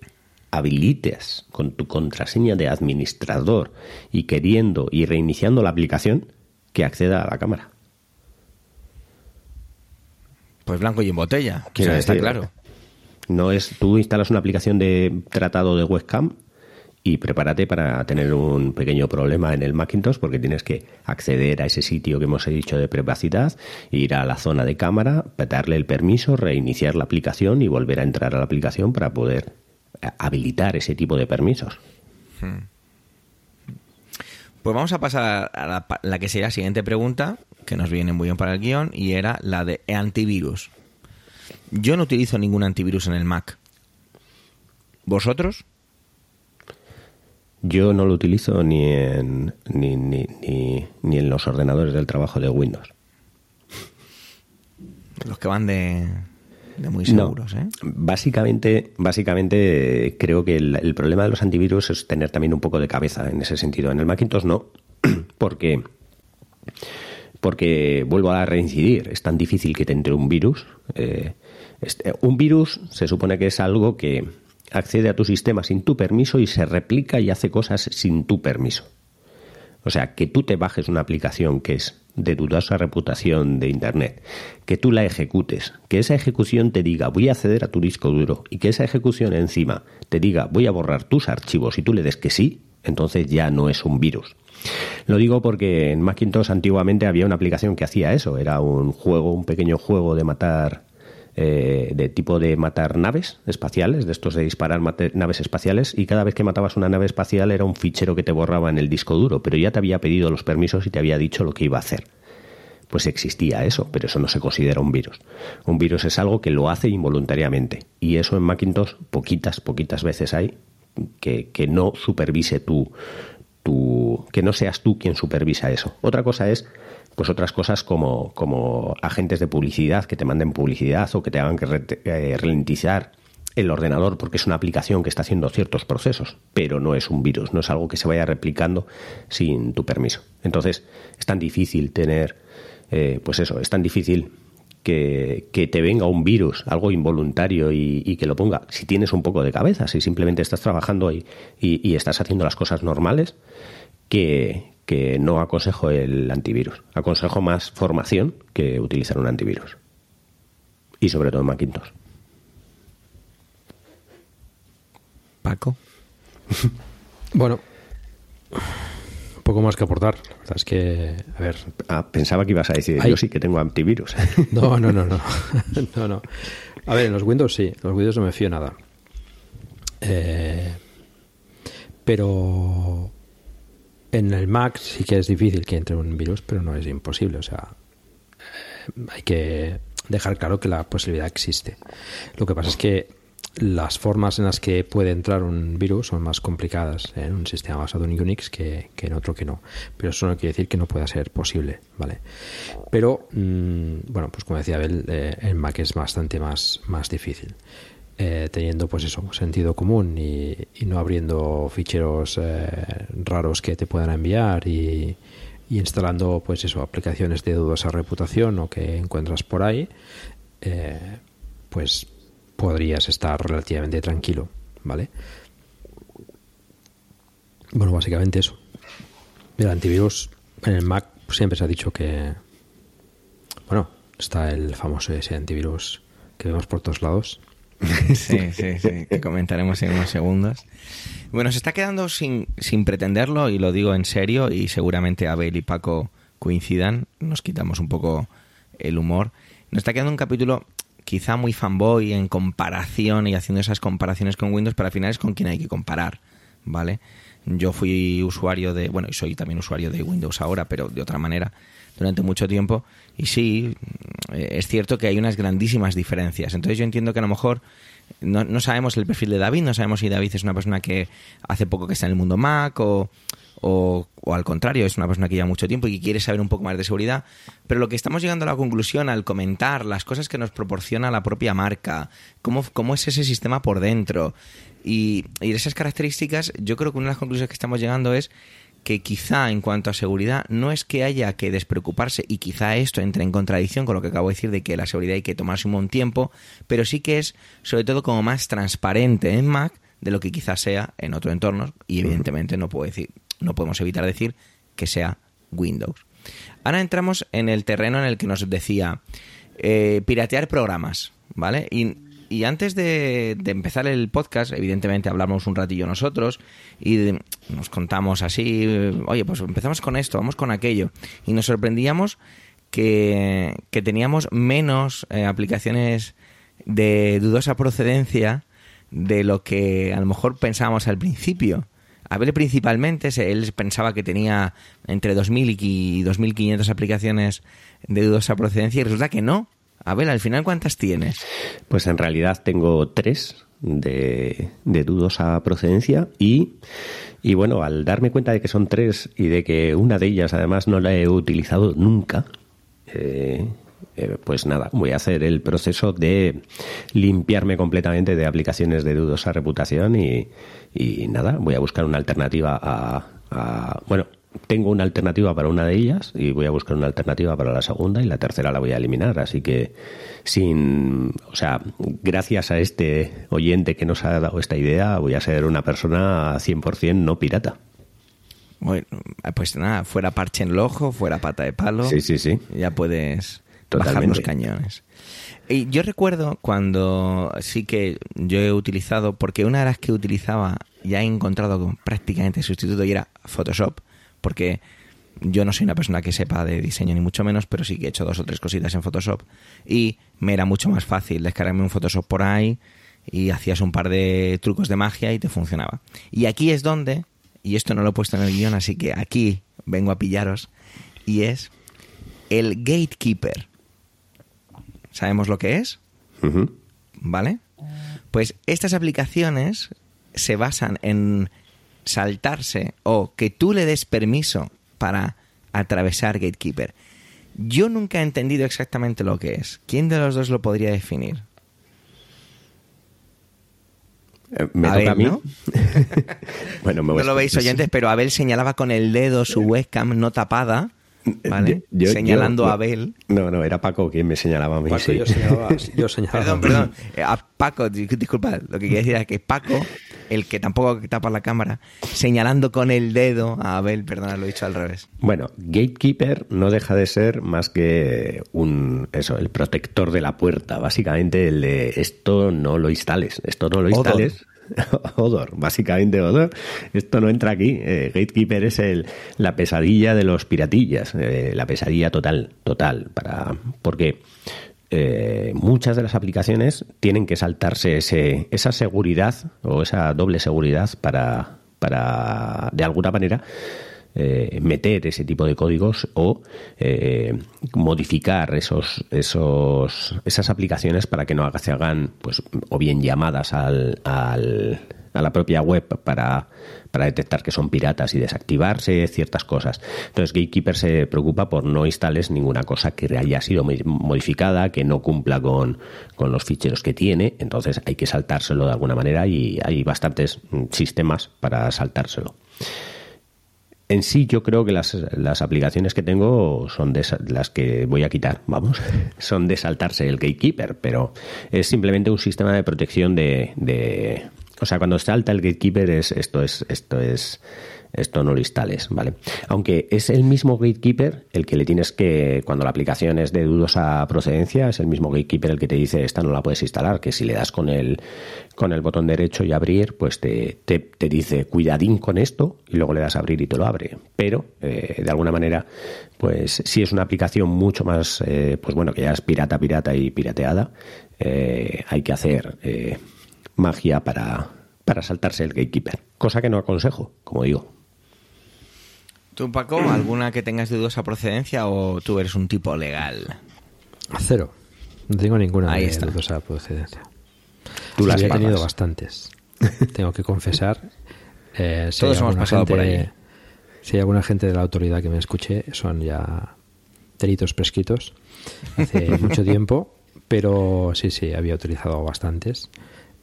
habilites con tu contraseña de administrador y queriendo y reiniciando la aplicación que acceda a la cámara. Pues blanco y en botella, que está claro. No es, tú instalas una aplicación de tratado de webcam y prepárate para tener un pequeño problema en el Macintosh porque tienes que acceder a ese sitio que hemos dicho de privacidad, ir a la zona de cámara, darle el permiso, reiniciar la aplicación y volver a entrar a la aplicación para poder habilitar ese tipo de permisos. Hmm. Pues vamos a pasar a la, que sería la siguiente pregunta, que nos viene muy bien para el guion, y era la de antivirus. Yo no utilizo ningún antivirus en el Mac. ¿Vosotros? Yo no lo utilizo ni en, ni, ni, ni en los ordenadores del trabajo de Windows. Los que van de, de muy seguros. ¿eh? Básicamente, básicamente creo que el, problema de los antivirus es tener también un poco de cabeza en ese sentido. En el Macintosh no, porque porque vuelvo a reincidir, es tan difícil que te entre un virus. Eh, este, un virus se supone que es algo que, accede a tu sistema sin tu permiso y se replica y hace cosas sin tu permiso. O sea, que tú te bajes una aplicación que es de dudosa reputación de Internet, que tú la ejecutes, que esa ejecución te diga voy a acceder a tu disco duro y que esa ejecución encima te diga voy a borrar tus archivos y tú le des que sí, entonces ya no es un virus. Lo digo porque en Macintosh antiguamente había una aplicación que hacía eso, era un juego, un pequeño juego de matar eh, de tipo de matar naves espaciales, de estos de disparar naves espaciales, y cada vez que matabas una nave espacial era un fichero que te borraba en el disco duro, pero ya te había pedido los permisos y te había dicho lo que iba a hacer. Pues existía eso, pero eso no se considera un virus. Un virus es algo que lo hace involuntariamente, y eso en Macintosh poquitas, poquitas veces hay que, que no supervise tu, tu, que no seas tú quien supervisa eso. Otra cosa es pues otras cosas como, como agentes de publicidad que te manden publicidad o que te hagan que eh, ralentizar el ordenador porque es una aplicación que está haciendo ciertos procesos, pero no es un virus, no es algo que se vaya replicando sin tu permiso. Entonces es tan difícil tener, eh, pues eso, es tan difícil que, que, te venga un virus, algo involuntario y, que lo ponga. Si tienes un poco de cabeza, si simplemente estás trabajando y, y estás haciendo las cosas normales, que, que no aconsejo el antivirus. Aconsejo más formación que utilizar un antivirus. Y sobre todo en Macintosh. Paco. bueno, un poco más que aportar. La verdad es que, a ver. Ah, pensaba que ibas a decir, yo sí que tengo antivirus. no, no, no, no. no, no. A ver, en los Windows sí, en los Windows no me fío nada. Eh, pero en el Mac sí que es difícil que entre un virus, pero no es imposible. O sea, hay que dejar claro que la posibilidad existe. Lo que pasa es que las formas en las que puede entrar un virus son más complicadas en un sistema basado en Unix que, en otro que no. Pero eso no quiere decir que no pueda ser posible, ¿vale? Pero, mm, bueno, pues como decía Abel, eh, en Mac es bastante más, más difícil. Eh, teniendo pues eso sentido común y, no abriendo ficheros eh, raros que te puedan enviar y, instalando pues eso aplicaciones de dudosa reputación o que encuentras por ahí eh, pues podrías estar relativamente tranquilo vale bueno básicamente eso. El antivirus en el Mac siempre se ha dicho que bueno está el famoso ese antivirus que vemos por todos lados sí, sí, sí, que comentaremos en unos segundos. Bueno, se está quedando sin, sin pretenderlo, y lo digo en serio, y seguramente Abel y Paco coincidan, nos quitamos un poco el humor. Nos está quedando un capítulo quizá muy fanboy en comparación y haciendo esas comparaciones con Windows, pero al final es con quien hay que comparar, ¿vale? Yo fui usuario de, bueno, y soy también usuario de Windows ahora, pero de otra manera, durante mucho tiempo. Y sí, eh, es cierto que hay unas grandísimas diferencias. Entonces yo entiendo que a lo mejor no, no, sabemos el perfil de David, no sabemos si David es una persona que hace poco que está en el mundo Mac o, o, al contrario, es una persona que lleva mucho tiempo y que quiere saber un poco más de seguridad. Pero lo que estamos llegando a la conclusión al comentar las cosas que nos proporciona la propia marca, cómo, cómo es ese sistema por dentro y, y esas características, yo creo que una de las conclusiones que estamos llegando es que quizá en cuanto a seguridad no es que haya que despreocuparse y quizá esto entre en contradicción con lo que acabo de decir de que la seguridad hay que tomarse un buen tiempo, pero sí que es sobre todo como más transparente en Mac de lo que quizá sea en otro entorno y evidentemente no puedo decir no podemos evitar decir que sea Windows. Ahora entramos en el terreno en el que nos decía eh, piratear programas, ¿vale? Y antes de, empezar el podcast, evidentemente hablamos un ratillo nosotros y nos contamos así, oye, pues empezamos con esto, vamos con aquello. Y nos sorprendíamos que, teníamos menos eh, aplicaciones de dudosa procedencia de lo que a lo mejor pensábamos al principio. Abel principalmente, él pensaba que tenía entre 2.000 y 2.500 aplicaciones de dudosa procedencia y resulta que no, Abel, al final, ¿cuántas tienes? Pues en realidad tengo tres de, dudosa procedencia y, y bueno, al darme cuenta de que son tres y de que una de ellas además no la he utilizado nunca, eh, eh, pues nada, voy a hacer el proceso de limpiarme completamente de aplicaciones de dudosa reputación y, y nada, voy a buscar una alternativa a, a bueno, tengo una alternativa para una de ellas y voy a buscar una alternativa para la segunda y la tercera la voy a eliminar. Así que sin, o sea, gracias a este oyente que nos ha dado esta idea, voy a ser una persona 100% no pirata. Bueno, pues nada, fuera parche en el ojo, fuera pata de palo. Sí, sí, sí. Ya puedes bajar los cañones. Y yo recuerdo cuando sí que yo he utilizado, porque una de las que utilizaba ya he encontrado con prácticamente sustituto y era Photoshop, porque yo no soy una persona que sepa de diseño ni mucho menos, pero sí que he hecho dos o tres cositas en Photoshop y me era mucho más fácil descargarme un Photoshop por ahí y hacías un par de trucos de magia y te funcionaba. Y aquí es donde, y esto no lo he puesto en el guion, así que aquí vengo a pillaros, y es el Gatekeeper. ¿Sabemos lo que es? ¿Vale? Pues estas aplicaciones se basan en saltarse o que tú le des permiso para atravesar Gatekeeper. Yo nunca he entendido exactamente lo que es. ¿Quién de los dos lo podría definir? Eh, ¿Me toca a mí? ¿no? bueno, me no lo veis oyentes, pero Abel señalaba con el dedo su webcam no tapada ¿vale? Yo- yo- Señalando yo- a Abel. No, no, era Paco quien me señalaba a mí. Paco, sí. yo señalaba, yo señalaba- Perdón, perdón. Eh, A Paco, di- disculpa, lo que quería decir es que Paco, el que tampoco tapa la cámara, señalando con el dedo a Abel, perdona, lo he dicho al revés. Bueno, Gatekeeper no deja de ser más que un eso, el protector de la puerta, básicamente el de esto no lo instales, esto no lo instales. Odor, básicamente Odor. Esto no entra aquí. Eh, Gatekeeper es el, la pesadilla de los piratillas, eh, la pesadilla total, total, para porque eh, muchas de las aplicaciones tienen que saltarse ese, esa seguridad o esa doble seguridad para, para de alguna manera eh, meter ese tipo de códigos o eh, modificar esos, esos, esas aplicaciones para que no se hagan pues o bien llamadas al, al- a la propia web para, para detectar que son piratas y desactivarse ciertas cosas. Entonces Gatekeeper se preocupa por no instales ninguna cosa que haya sido mo- modificada, que no cumpla con, con los ficheros que tiene, entonces hay que saltárselo de alguna manera y hay bastantes sistemas para saltárselo. En sí, yo creo que las, las aplicaciones que tengo son de las que voy a quitar, vamos, son de saltarse el gatekeeper, pero es simplemente un sistema de protección de, de- o sea, cuando salta el gatekeeper es esto es esto es esto no lo instales, ¿vale? Aunque es el mismo gatekeeper el que le tienes que, cuando la aplicación es de dudosa procedencia, es el mismo gatekeeper el que te dice esta no la puedes instalar, que si le das con el, con el botón derecho y abrir, pues te, te, te dice cuidadín con esto y luego le das abrir y te lo abre. Pero, eh, de alguna manera, pues si es una aplicación mucho más, eh, pues bueno, que ya es pirata, pirata y pirateada, eh, hay que hacer eh, magia para, para saltarse el gatekeeper. Cosa que no aconsejo, como digo. ¿Tú, Paco, alguna que tengas de dudosa procedencia o tú eres un tipo legal? Cero. No tengo ninguna Ahí de está. dudosa procedencia. Tú Sí, las tenido bastantes. Tengo que confesar. Eh, si Todos hemos pasado por gente- ahí. Si hay alguna gente de la autoridad que me escuche, son ya delitos prescritos hace mucho tiempo, pero sí, sí, había utilizado bastantes.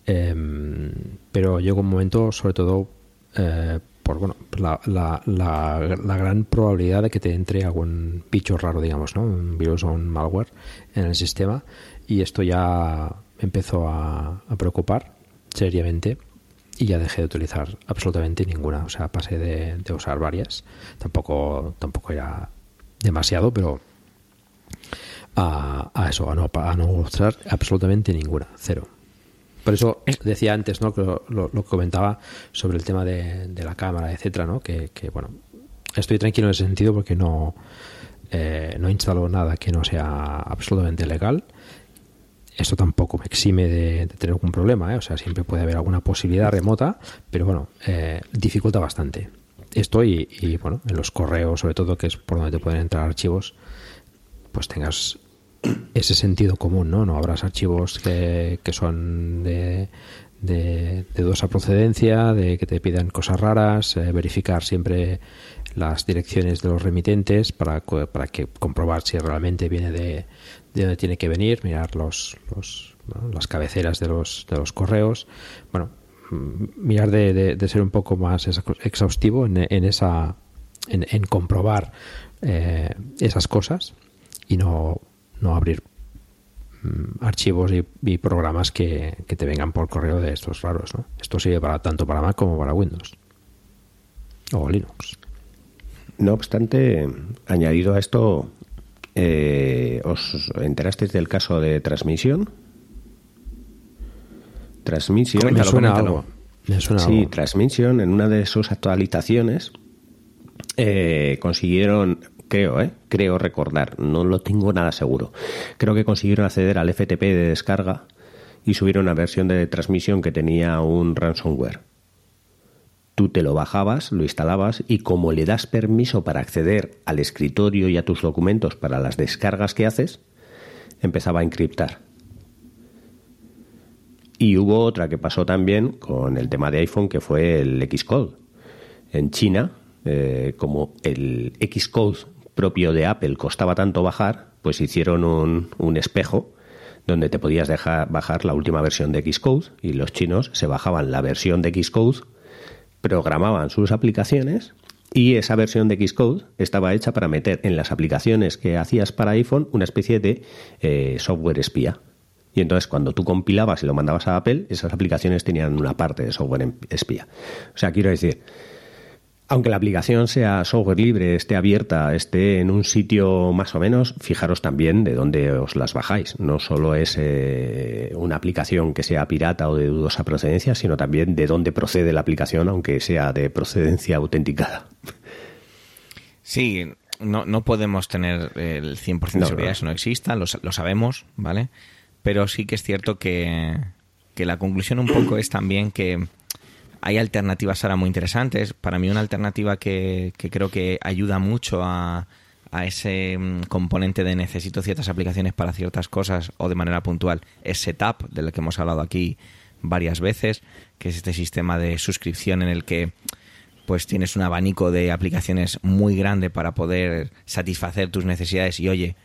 Em, pero llegó un momento, sobre todo, eh, por bueno, la, la, la, la gran probabilidad de que te entre algún bicho raro, digamos, ¿no? Un virus o un malware en el sistema. Y esto ya empezó a, preocupar seriamente y ya dejé de utilizar absolutamente ninguna. O sea, pasé de, de usar varias. Tampoco, tampoco era demasiado, pero a, a eso, a no, a no usar absolutamente ninguna, cero. Por eso decía antes, ¿no? Lo, lo- comentaba sobre el tema de, la cámara, etcétera, ¿no? Que, bueno, estoy tranquilo en ese sentido porque no, eh, no instalo nada que no sea absolutamente legal. Esto tampoco me exime de, tener algún problema, ¿eh? O sea, siempre puede haber alguna posibilidad remota, pero bueno, eh, dificulta bastante. Esto y, bueno, en los correos, sobre todo, que es por donde te pueden entrar archivos, pues tengas ese sentido común, ¿no? No habrás archivos que, que son de, de, de dudosa procedencia, de que te pidan cosas raras, eh, verificar siempre las direcciones de los remitentes para, para que comprobar si realmente viene de, de donde tiene que venir, mirar los, los las cabeceras de los, de los correos. Bueno, mm, mirar de, de- ser un poco más exhaustivo en, en esa en, comprobar eh, esas cosas y no, no abrir mm, archivos y, programas que, que, te vengan por correo de estos raros. ¿no? Esto sirve para tanto para Mac como para Windows o Linux. No obstante, añadido a esto, eh, ¿os enterasteis del caso de transmisión? Transmisión. Me suena algo. sí, Transmission en una de sus actualizaciones eh, consiguieron, creo, eh, creo recordar, no lo tengo nada seguro. Creo que consiguieron acceder al FTP de descarga y subieron una versión de transmisión que tenía un ransomware. Tú te lo bajabas, lo instalabas y como le das permiso para acceder al escritorio y a tus documentos para las descargas que haces, empezaba a encriptar. Y hubo otra que pasó también con el tema de iPhone, que fue el Xcode. En China, eh, como el Xcode propio de Apple costaba tanto bajar, pues hicieron un, un espejo donde te podías dejar bajar la última versión de Xcode y los chinos se bajaban la versión de Xcode, programaban sus aplicaciones y esa versión de Xcode estaba hecha para meter en las aplicaciones que hacías para iPhone una especie de eh, software espía. Y entonces cuando tú compilabas y lo mandabas a Apple, esas aplicaciones tenían una parte de software espía. O sea, quiero decir, aunque la aplicación sea software libre, esté abierta, esté en un sitio más o menos, fijaros también de dónde os las bajáis. No solo es eh, una aplicación que sea pirata o de dudosa procedencia, sino también de dónde procede la aplicación, aunque sea de procedencia autenticada. Sí, no, no podemos tener el 100% de seguridad, eso no exista, lo, lo sabemos, ¿vale? pero sí que es cierto que, la conclusión un poco es también que hay alternativas ahora muy interesantes. Para mí una alternativa que, creo que ayuda mucho a, a, ese mm, componente de necesito ciertas aplicaciones para ciertas cosas o de manera puntual es Setup, del que hemos hablado aquí varias veces, que es este sistema de suscripción en el que pues tienes un abanico de aplicaciones muy grande para poder satisfacer tus necesidades y oye,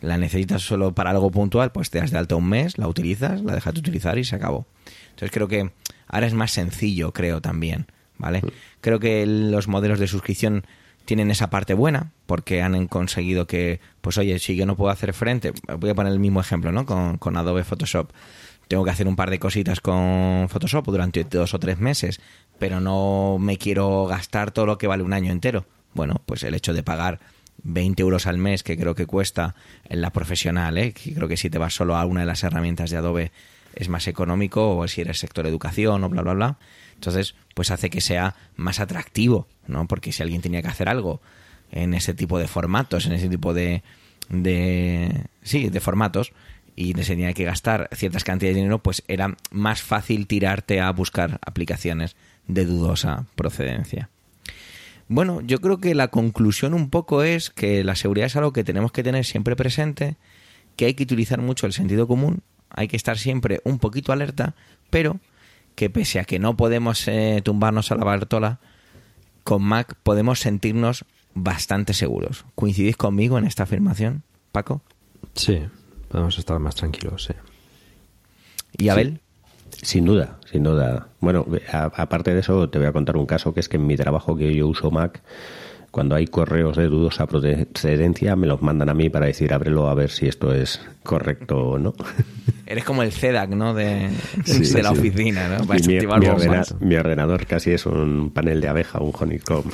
la necesitas solo para algo puntual, pues te das de alta un mes, la utilizas, la dejas de utilizar y se acabó. Entonces creo que ahora es más sencillo, creo también, ¿vale? Creo que los modelos de suscripción tienen esa parte buena porque han conseguido que, pues oye, si yo no puedo hacer frente, voy a poner el mismo ejemplo, ¿no? Con, con Adobe Photoshop. Tengo que hacer un par de cositas con Photoshop durante dos o tres meses, pero no me quiero gastar todo lo que vale un año entero. Bueno, pues el hecho de pagar 20 euros al mes que creo que cuesta en la profesional, ¿eh? que creo que si te vas solo a una de las herramientas de Adobe es más económico o si eres sector educación o bla bla bla. Entonces, pues hace que sea más atractivo, ¿no? Porque si alguien tenía que hacer algo en ese tipo de formatos, en ese tipo de de sí, de formatos y se tenía que gastar ciertas cantidades de dinero, pues era más fácil tirarte a buscar aplicaciones de dudosa procedencia. Bueno, yo creo que la conclusión un poco es que la seguridad es algo que tenemos que tener siempre presente, que hay que utilizar mucho el sentido común, hay que estar siempre un poquito alerta, pero que pese a que no podemos eh, tumbarnos a la bartola, con Mac podemos sentirnos bastante seguros. ¿Coincidís conmigo en esta afirmación, Paco? Sí, podemos estar más tranquilos, sí. ¿Y Abel? Sin duda, sin duda. Bueno, aparte de eso, te voy a contar un caso que es que en mi trabajo que yo uso Mac, cuando hay correos de dudosa procedencia, me los mandan a mí para decir, ábrelo a ver si esto es correcto o no. Eres como el CEDAC, ¿no? De, la oficina, ¿no? Para mi, mi, ordenador casi es un panel de abeja, un honeycomb.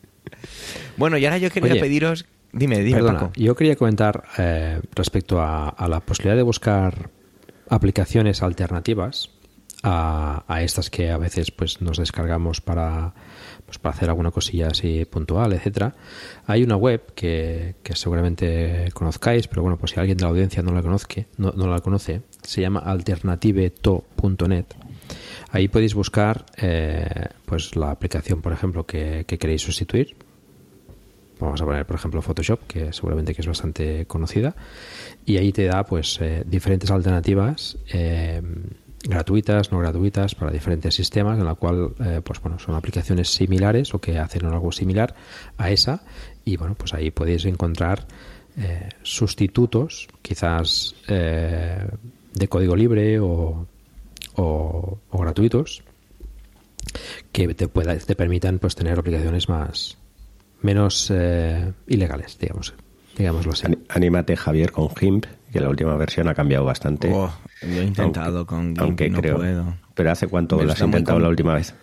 bueno, y ahora yo quería pediros... Dime, dime, Perdona, Yo quería comentar eh, respecto a la posibilidad de buscar aplicaciones alternativas a, estas que a veces pues nos descargamos para, pues, para hacer alguna cosilla así puntual, etcétera. Hay una web que, seguramente conozcáis, pero bueno, pues si alguien de la audiencia no la conoce, no, la conoce, se llama alternativeto.net. Ahí podéis buscar eh, pues la aplicación, por ejemplo, que, que queréis sustituir vamos a poner por ejemplo Photoshop que seguramente que es bastante conocida y ahí te da pues eh, diferentes alternativas eh, gratuitas no gratuitas para diferentes sistemas en la cual eh, pues bueno son aplicaciones similares o que hacen algo similar a esa y bueno pues ahí podéis encontrar sustitutos quizás de código libre o, o, gratuitos que te pueda, te permitan pues tener aplicaciones más menos eh, ilegales, digamos. Digámoslo Javier, con GIMP, que la última versión ha cambiado bastante. Oh, yo he intentado con GIMP aunque no creo- puedo. Pero ¿hace cuánto lo has intentado la última vez?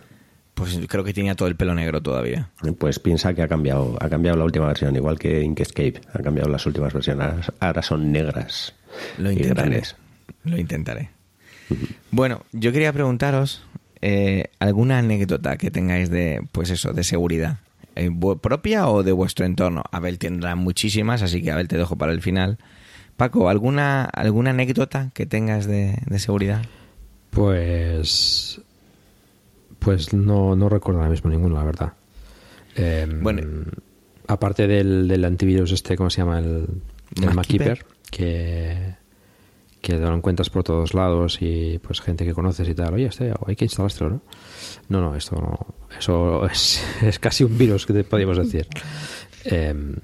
Pues creo que tenía todo el pelo negro todavía. Pues piensa que ha cambiado, ha cambiado la última versión, igual que Inkscape, ha cambiado las últimas versiones. Ahora- son negras. Lo intentaré. Lo intentaré. Bueno, yo quería preguntaros eh, alguna anécdota que tengáis de, pues eso, de seguridad. eh, propia o de vuestro entorno. Abel tendrá muchísimas, así que Abel te dejo para el final. Paco, ¿alguna, alguna anécdota que tengas de, de seguridad? Pues. Pues no, no recuerdo ahora mismo ninguna, la verdad. Em, Bueno. Aparte del, del antivirus, este, ¿cómo se llama? El, el MacKeeper. Que, que lo encuentras por todos lados y pues gente que conoces y tal. Oye, este, hay que instalárselo, ¿no? No, no, esto no. Eso es, es casi un virus que te podríamos decir. Em,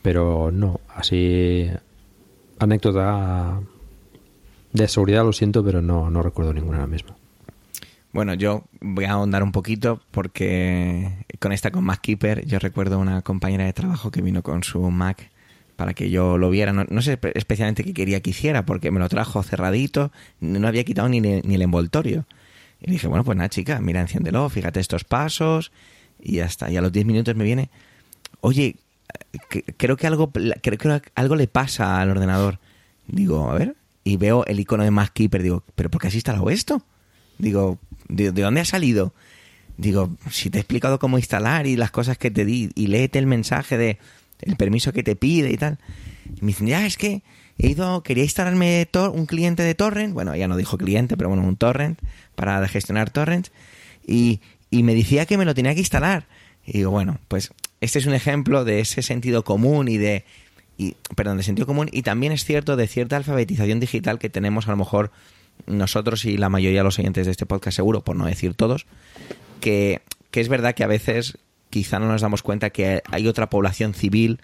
pero no, así. Anécdota de seguridad, lo siento, pero no, no recuerdo ninguna ahora mismo. Bueno, yo voy a ahondar un poquito porque con esta con MacKeeper yo recuerdo una compañera de trabajo que vino con su Mac para que yo lo viera. No, sé espe- especialmente qué quería que hiciera porque me lo trajo cerradito, no había quitado ni, ni el envoltorio. Y dije, bueno, pues nada, chica, mira, enciéndelo, fíjate estos pasos y ya está. Y a los 10 minutos me viene, oye, creo que algo creo algo le pasa al ordenador. Digo, a ver, y veo el icono de MacKeeper, digo, ¿pero por qué has instalado esto? Digo, ¿de, de dónde ha salido? Digo, si te he explicado cómo instalar y las cosas que te di, y léete el mensaje de el permiso que te pide y tal. Y me dicen, ya, es que he ido, quería instalarme un cliente de torrent, bueno, ya no dijo cliente, pero bueno, un torrent, para gestionar torrents, y, y me decía que me lo tenía que instalar. Y digo, bueno, pues este es un ejemplo de ese sentido común y de, perdón, de sentido común y también es cierto de cierta alfabetización digital que tenemos a lo mejor nosotros y la mayoría de los oyentes de este podcast seguro, por no decir todos, que, que es verdad que a veces quizá no nos damos cuenta que hay otra población civil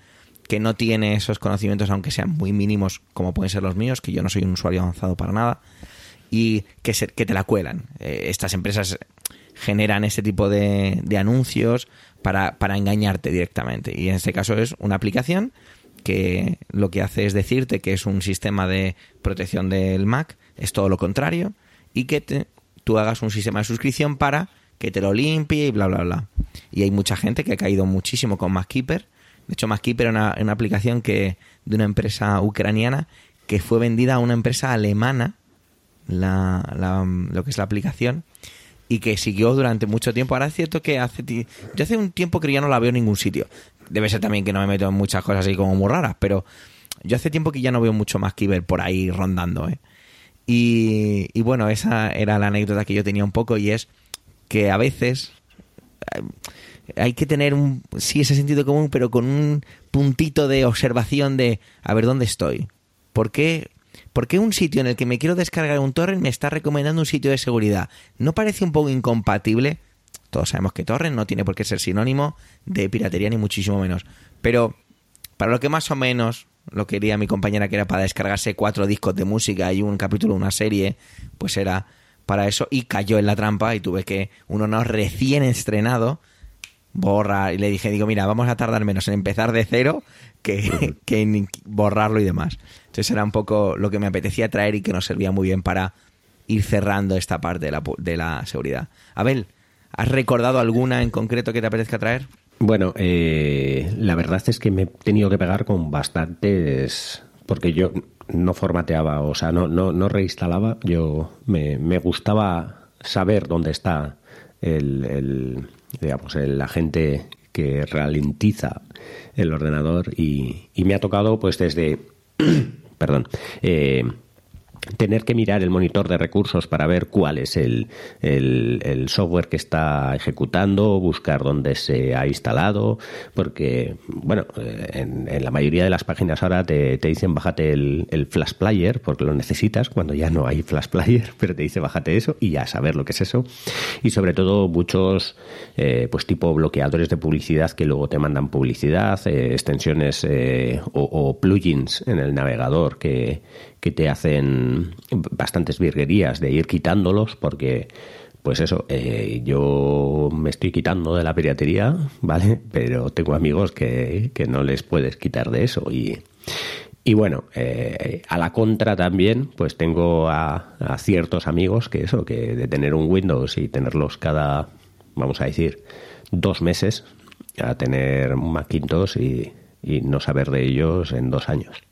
que no tiene esos conocimientos, aunque sean muy mínimos, como pueden ser los míos, que yo no soy un usuario avanzado para nada, y que, se- que te la cuelan. Eh, estas empresas generan ese tipo de, de anuncios para, para engañarte directamente. Y en este caso es una aplicación que lo que hace es decirte que es un sistema de protección del Mac, es todo lo contrario, y que te- tú hagas un sistema de suscripción para que te lo limpie y bla, bla, bla. Y hay mucha gente que ha caído muchísimo con MacKeeper. De hecho, MacKeeper era una, una aplicación que de una empresa ucraniana que fue vendida a una empresa alemana, la, la- lo que es la aplicación, y que siguió durante mucho tiempo. Ahora es cierto que hace yo hace un tiempo que ya no la veo en ningún sitio. Debe ser también que no me meto en muchas cosas así como muy raras, pero yo hace tiempo que ya no veo mucho más Kiber por ahí rondando, ¿eh? Y, y bueno, esa era la anécdota que yo tenía un poco y es que a veces eh, hay que tener un sí ese sentido común, pero con un puntito de observación de a ver dónde estoy. ¿Por qué, por qué un sitio en el que me quiero descargar un torrent me está recomendando un sitio de seguridad? ¿No parece un poco incompatible? Todos sabemos que torrent no tiene por qué ser sinónimo de piratería ni muchísimo menos. Pero para lo que más o menos lo quería mi compañera que era para descargarse cuatro discos de música y un capítulo de una serie, pues era para eso y cayó en la trampa y tuve que uno no recién estrenado borra y le dije digo mira vamos a tardar menos en empezar de cero que, que en borrarlo y demás entonces era un poco lo que me apetecía traer y que nos servía muy bien para ir cerrando esta parte de la, de la seguridad Abel ¿has recordado alguna en concreto que te apetezca traer? Bueno, eh, la verdad es que me he tenido que pegar con bastantes, porque yo no formateaba, o sea, no, no, no reinstalaba, yo me, me gustaba saber dónde está el, el, digamos, el agente que ralentiza el ordenador y, y me ha tocado pues desde, perdón, eh, tener que mirar el monitor de recursos para ver cuál es el, el- software que está ejecutando, buscar dónde se ha instalado, porque, bueno, eh, en, en la mayoría de las páginas ahora te, te dicen bájate el, el Flash Player, porque lo necesitas cuando ya no hay Flash Player, pero te dice bájate eso y ya saber lo que es eso. Y sobre todo muchos, eh, pues tipo bloqueadores de publicidad que luego te mandan publicidad, eh, extensiones eh, o plugins en el navegador que, te hacen bastantes virguerías de ir quitándolos porque pues eso, eh, yo me estoy quitando de la piratería, ¿vale? Pero tengo amigos que, que no les puedes quitar de eso y... Y bueno, eh, a la contra también, pues tengo a, ciertos amigos que eso, que de tener un Windows y tenerlos cada, vamos a decir, dos meses, a tener un y, y no saber de ellos en dos años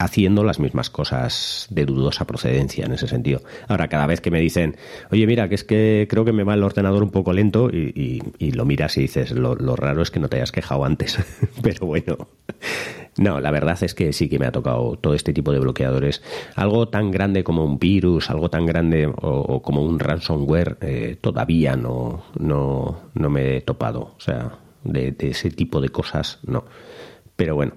haciendo las mismas cosas de dudosa procedencia en ese sentido. Ahora, cada vez que me dicen, oye, mira, que es que creo que me va el ordenador un poco lento y, lo miras y dices, lo, raro es que no te hayas quejado antes. Pero bueno, no, la verdad es que sí que me ha tocado todo este tipo de bloqueadores. Algo tan grande como un virus, algo tan grande o, como un ransomware, eh, todavía no, no, no me he topado. O sea, de ese tipo de cosas, no. Pero bueno,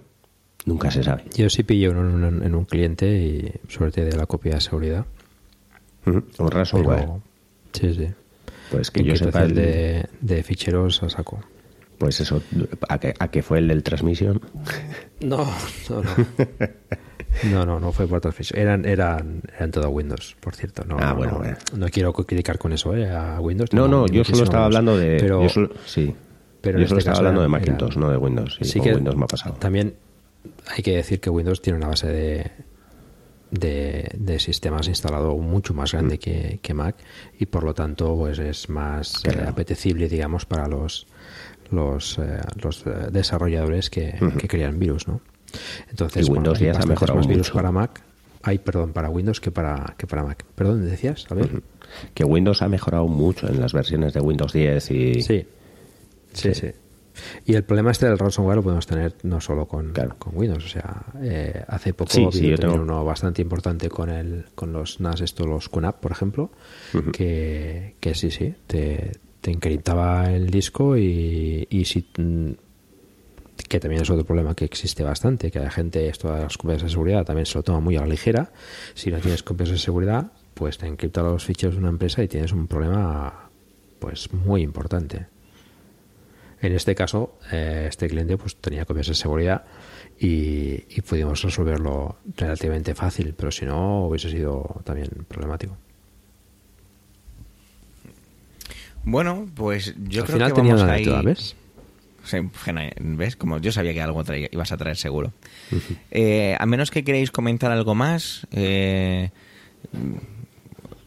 Nunca se sabe. Yo sí pillo en un, en un cliente y suerte de la copia de seguridad. Un ransomware. Sí, sí. Pues que yo sepa el de, de, ficheros a saco. Pues eso, ¿a qué, ¿a fue el del transmisión? No, no, no. No, no, no fue por transmisión. Eran, eran, eran todo Windows, por cierto. No, ah, bueno, no, bueno. no quiero criticar con eso, ¿eh? A Windows. No, no, yo solo estaba hablando de. Pero, yo solo, sí. pero yo solo este estaba hablando de Macintosh, era- no de Windows. Sí, sí que Windows me ha pasado. También hay que decir que Windows tiene una base de, de, de sistemas instalado mucho más grande que, que Mac y por lo tanto pues es más Claro. eh, apetecible digamos para los los, eh, los eh, desarrolladores que, que crean virus ¿no? entonces Y Windows hay ya se ha mejorado más virus para Mac hay perdón para Windows que para que para Mac perdón decías a ver. Que Windows ha mejorado mucho en las versiones de Windows 10 y. Sí. Sí, Sí. sí. Y el problema este del ransomware lo podemos tener no solo con, Claro. con Windows. O sea, eh, hace poco Sí, vi sí, yo también tengo- uno bastante importante con el con los NAS, estos, los QNAP, por ejemplo, que, que sí, sí, te, te encriptaba el disco y, y si mm, que también es otro problema que existe bastante, que la gente esto de las copias de seguridad también se lo toma muy a la ligera. Si no tienes copias de seguridad, pues te encripta los ficheros de una empresa y tienes un problema pues muy importante. En este caso, eh, este cliente pues tenía copias de seguridad y, y pudimos resolverlo relativamente fácil, pero si no hubiese sido también problemático. Bueno, pues yo Al creo final que tenía vamos una a anécdota, ir... ¿ves? ¿Ves? Como yo sabía que algo traía- ibas a traer seguro. Eh, a menos que queréis comentar algo más, eh,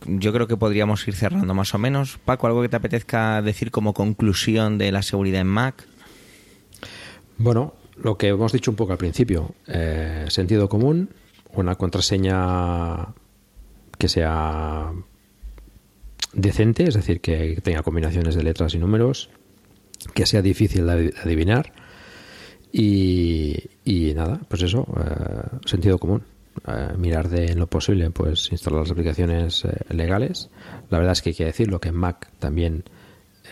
yo creo que podríamos ir cerrando más o menos. Paco, algo que te apetezca decir como conclusión de la seguridad en Mac. Bueno, lo que hemos dicho un poco al principio, eh, sentido común, una contraseña que sea decente, es decir, que tenga combinaciones de letras y números, que sea difícil de adi- adivinar y, y nada, pues eso, eh, sentido común. Eh, mirar de en lo posible, pues instalar las aplicaciones eh, legales. La verdad es que hay que decirlo que en Mac también,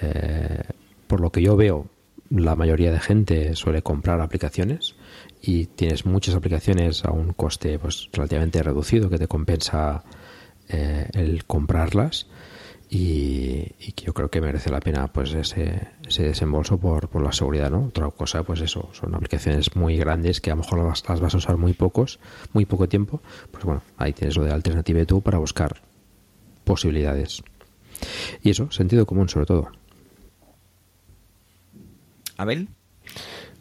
eh, por lo que yo veo, la mayoría de gente suele comprar aplicaciones y tienes muchas aplicaciones a un coste pues relativamente reducido que te compensa el comprarlas y, y que yo creo que merece la pena pues ese, ese desembolso por, por la seguridad no otra cosa pues eso son aplicaciones muy grandes que a lo mejor las, las vas a usar muy pocos muy poco tiempo pues bueno ahí tienes lo de Alternative tú para buscar posibilidades. Y eso sentido común sobre todo. Abel.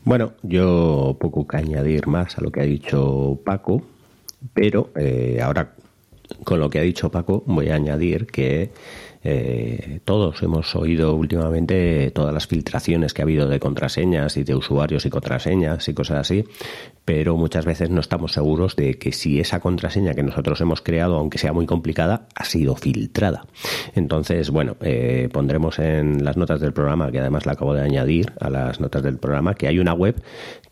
Bueno, yo poco que añadir más a lo que ha dicho Paco, pero eh, ahora con lo que ha dicho Paco voy a añadir que eh, todos hemos oído últimamente todas las filtraciones que ha habido de contraseñas y de usuarios y contraseñas y cosas así, pero muchas veces no estamos seguros de que si esa contraseña que nosotros hemos creado, aunque sea muy complicada, ha sido filtrada. Entonces, bueno, eh, pondremos en las notas del programa, que además la acabo de añadir a las notas del programa, que hay una web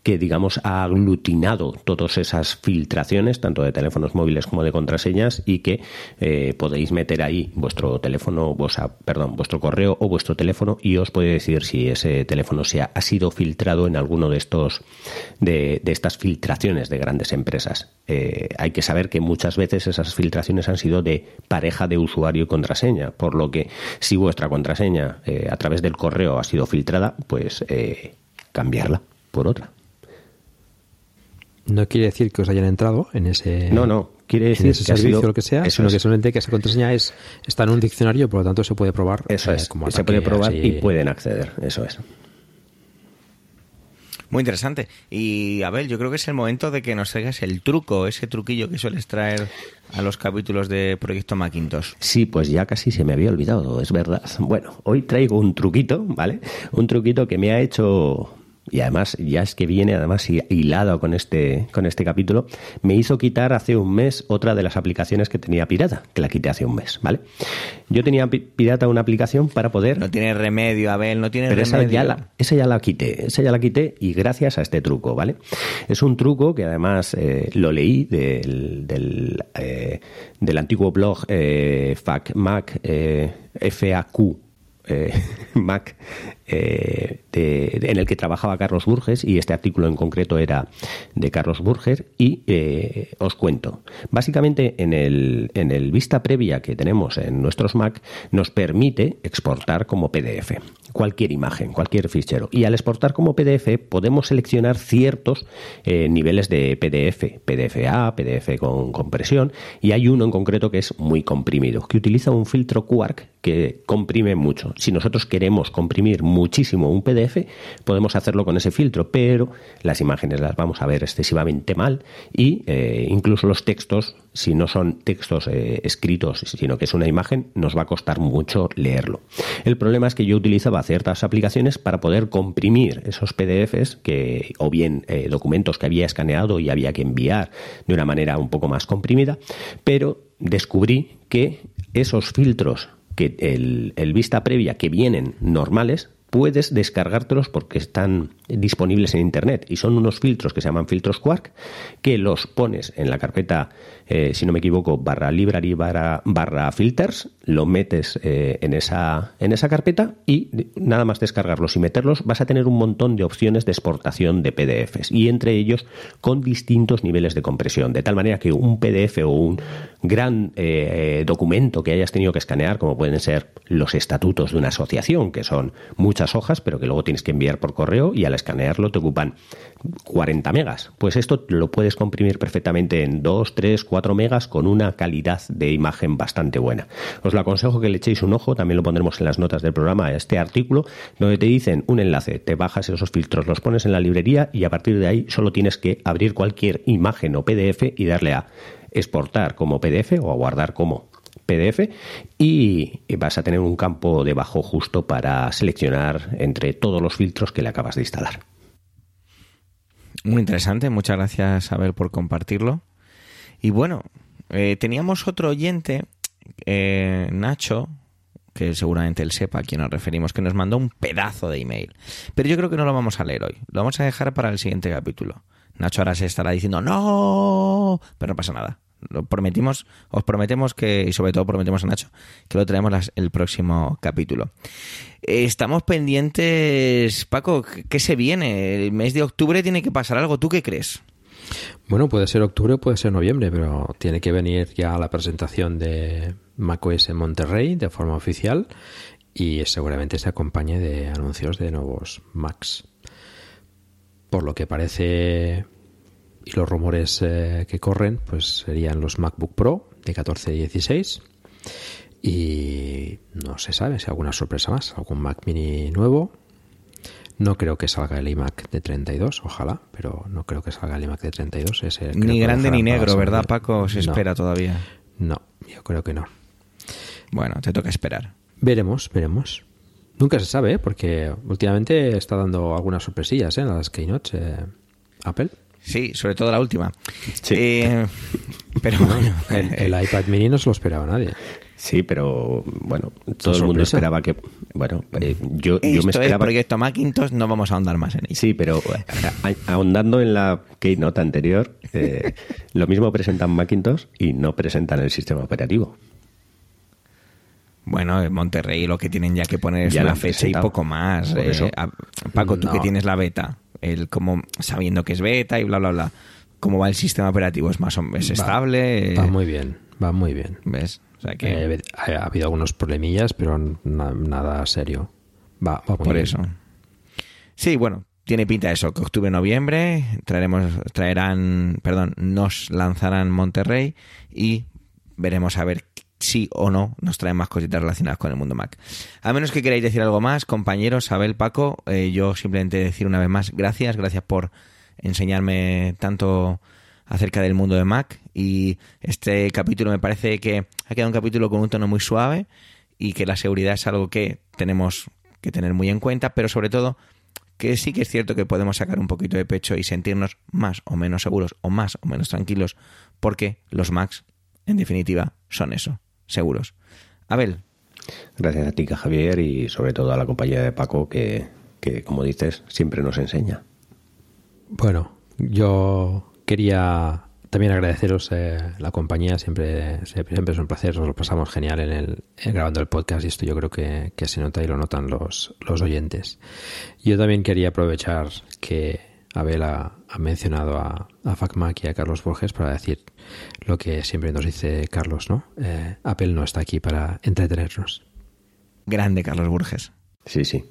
que, digamos, ha aglutinado todas esas filtraciones, tanto de teléfonos móviles como de contraseñas, y que eh, podéis meter ahí vuestro teléfono, vuestra, perdón, vuestro correo o vuestro teléfono y os puede decir si ese teléfono se ha, sido filtrado en alguno de estos de, de estas filtraciones de grandes empresas. Eh, hay que saber que muchas veces esas filtraciones han sido de pareja de usuario y contraseña, por lo que si vuestra contraseña eh, a través del correo ha sido filtrada, pues eh, cambiarla por otra. No quiere decir que os hayan entrado en ese No, no, quiere decir en ese que ha servicio sido- o lo que sea, eso sino es. que solamente que esa contraseña es, está en un diccionario, por lo tanto se puede probar. Eso eh, es, como se puede probar así. y pueden acceder, eso es. Muy interesante. Y Abel, yo creo que es el momento de que nos traigas el truco, ese truquillo que sueles traer a los capítulos de Proyecto Macintosh. Sí, pues ya casi se me había olvidado, es verdad. Bueno, hoy traigo un truquito, ¿vale? Un truquito que me ha hecho y además ya es que viene además hi- hilado con este con este capítulo, me hizo quitar hace un mes otra de las aplicaciones que tenía pirata, que la quité hace un mes, ¿vale? Yo tenía pi- pirata una aplicación para poder No tiene remedio, Abel, no tiene pero esa remedio. ya, la, esa ya la quité, esa ya la quité y gracias a este truco, ¿vale? Es un truco que además eh, lo leí del, del, eh, del antiguo blog eh, FAQ, eh, FAQ, eh, Mac, eh, en el que trabajaba Carlos Burges y este artículo en concreto era de Carlos Burges y eh, os cuento. Básicamente en el, en el vista previa que tenemos en nuestros Mac nos permite exportar como PDF cualquier imagen, cualquier fichero. Y al exportar como PDF podemos seleccionar ciertos eh, niveles de PDF, PDF-A, PDF con compresión, y hay uno en concreto que es muy comprimido, que utiliza un filtro Quark que comprime mucho. Si nosotros queremos comprimir muchísimo un PDF, podemos hacerlo con ese filtro, pero las imágenes las vamos a ver excesivamente mal y eh, incluso los textos, si no son textos eh, escritos, sino que es una imagen, nos va a costar mucho leerlo. El problema es que yo utilizaba ciertas aplicaciones para poder comprimir esos PDFs que, o bien eh, documentos que había escaneado y había que enviar de una manera un poco más comprimida, pero descubrí que esos filtros que el, el vista previa que vienen normales puedes descargártelos porque están disponibles en internet y son unos filtros que se llaman filtros Quark que los pones en la carpeta eh, si no me equivoco barra library barra, barra filters lo metes eh, en esa en esa carpeta y nada más descargarlos y meterlos vas a tener un montón de opciones de exportación de PDFs y entre ellos con distintos niveles de compresión. De tal manera que un PDF o un gran eh, documento que hayas tenido que escanear como pueden ser los estatutos de una asociación que son muchas hojas, pero que luego tienes que enviar por correo y al escanearlo te ocupan 40 megas. Pues esto lo puedes comprimir perfectamente en 2, 3, 4 megas con una calidad de imagen bastante buena. Os lo aconsejo que le echéis un ojo, también lo pondremos en las notas del programa a este artículo, donde te dicen un enlace, te bajas esos filtros, los pones en la librería y a partir de ahí solo tienes que abrir cualquier imagen o PDF y darle a exportar como PDF o a guardar como PDF y vas a tener un campo debajo justo para seleccionar entre todos los filtros que le acabas de instalar. Muy interesante, muchas gracias, Abel, por compartirlo. Y bueno, eh, teníamos otro oyente, eh, Nacho, que seguramente él sepa a quién nos referimos, que nos mandó un pedazo de email. Pero yo creo que no lo vamos a leer hoy, lo vamos a dejar para el siguiente capítulo. Nacho ahora se estará diciendo ¡No! Pero no pasa nada. Lo prometimos, os prometemos que, y sobre todo prometemos a Nacho, que lo traemos el próximo capítulo. Estamos pendientes, Paco, ¿qué se viene? El mes de octubre tiene que pasar algo, ¿tú qué crees? Bueno, puede ser octubre, puede ser noviembre, pero tiene que venir ya la presentación de macOS en Monterrey de forma oficial y seguramente se acompañe de anuncios de nuevos Macs. Por lo que parece y los rumores eh, que corren, pues serían los MacBook Pro de 14 y 16 y no se sabe si alguna sorpresa más, algún Mac Mini nuevo. No creo que salga el iMac de 32, ojalá, pero no creo que salga el iMac de 32. Ese Ni grande ni negro, ¿verdad. Paco? Se No, espera todavía. No, yo creo que no. Bueno, te toca esperar. Veremos, veremos. Nunca se sabe, ¿eh? porque últimamente está dando algunas sorpresillas ¿eh? en las keynotes eh, Apple. Sí, sobre todo la última. Sí. Eh, pero bueno, El, el iPad mini no se lo esperaba nadie. Sí, pero bueno, todo el mundo esperaba que. Bueno, eh, yo, yo me es esperaba. Proyecto Macintosh, no vamos a ahondar más en ello. Sí, pero eh, ahondando en la keynote anterior, eh, lo mismo presentan Macintosh y no presentan el sistema operativo. Bueno, en Monterrey lo que tienen ya que poner es Ya una fecha y poco más. Por Eh, eso. a- Paco, tú No. que tienes la beta, el como sabiendo que es beta y bla, bla, bla. ¿Cómo va el sistema operativo? ¿Es más o Va- estable? Va muy bien, va muy bien. ¿Ves? O sea que Eh, ha, ha habido algunos problemillas, pero na- nada serio. Va, va muy por bien. eso. Sí, bueno, tiene pinta eso, que octubre, noviembre traeremos, traerán, perdón, nos lanzarán Monterrey y veremos a ver si o no nos traen más cositas relacionadas con el mundo Mac. A menos que queráis decir algo más, compañeros, Abel, Paco, eh, yo simplemente decir una vez más gracias, gracias por enseñarme tanto acerca del mundo de Mac y este capítulo me parece que ha quedado un capítulo con un tono muy suave y que la seguridad es algo que tenemos que tener muy en cuenta, pero sobre todo que sí que es cierto que podemos sacar un poquito de pecho y sentirnos más o menos seguros o más o menos tranquilos porque los Macs, en definitiva, son eso, seguros. Abel. Gracias a ti, Javier, y sobre todo a la compañía de Paco que, que como dices, siempre nos enseña. Bueno, yo quería también agradeceros eh, la compañía, siempre, siempre es un placer, nos lo pasamos genial en el, grabando el podcast y esto yo creo que, se nota y lo notan los, los oyentes. Yo también quería aprovechar que Abel ha, mencionado a, a FacMac y a Carlos Borges para decir lo que siempre nos dice Carlos, ¿no? Eh, Apple no está aquí para entretenernos. Grande Carlos Borges. Sí, sí.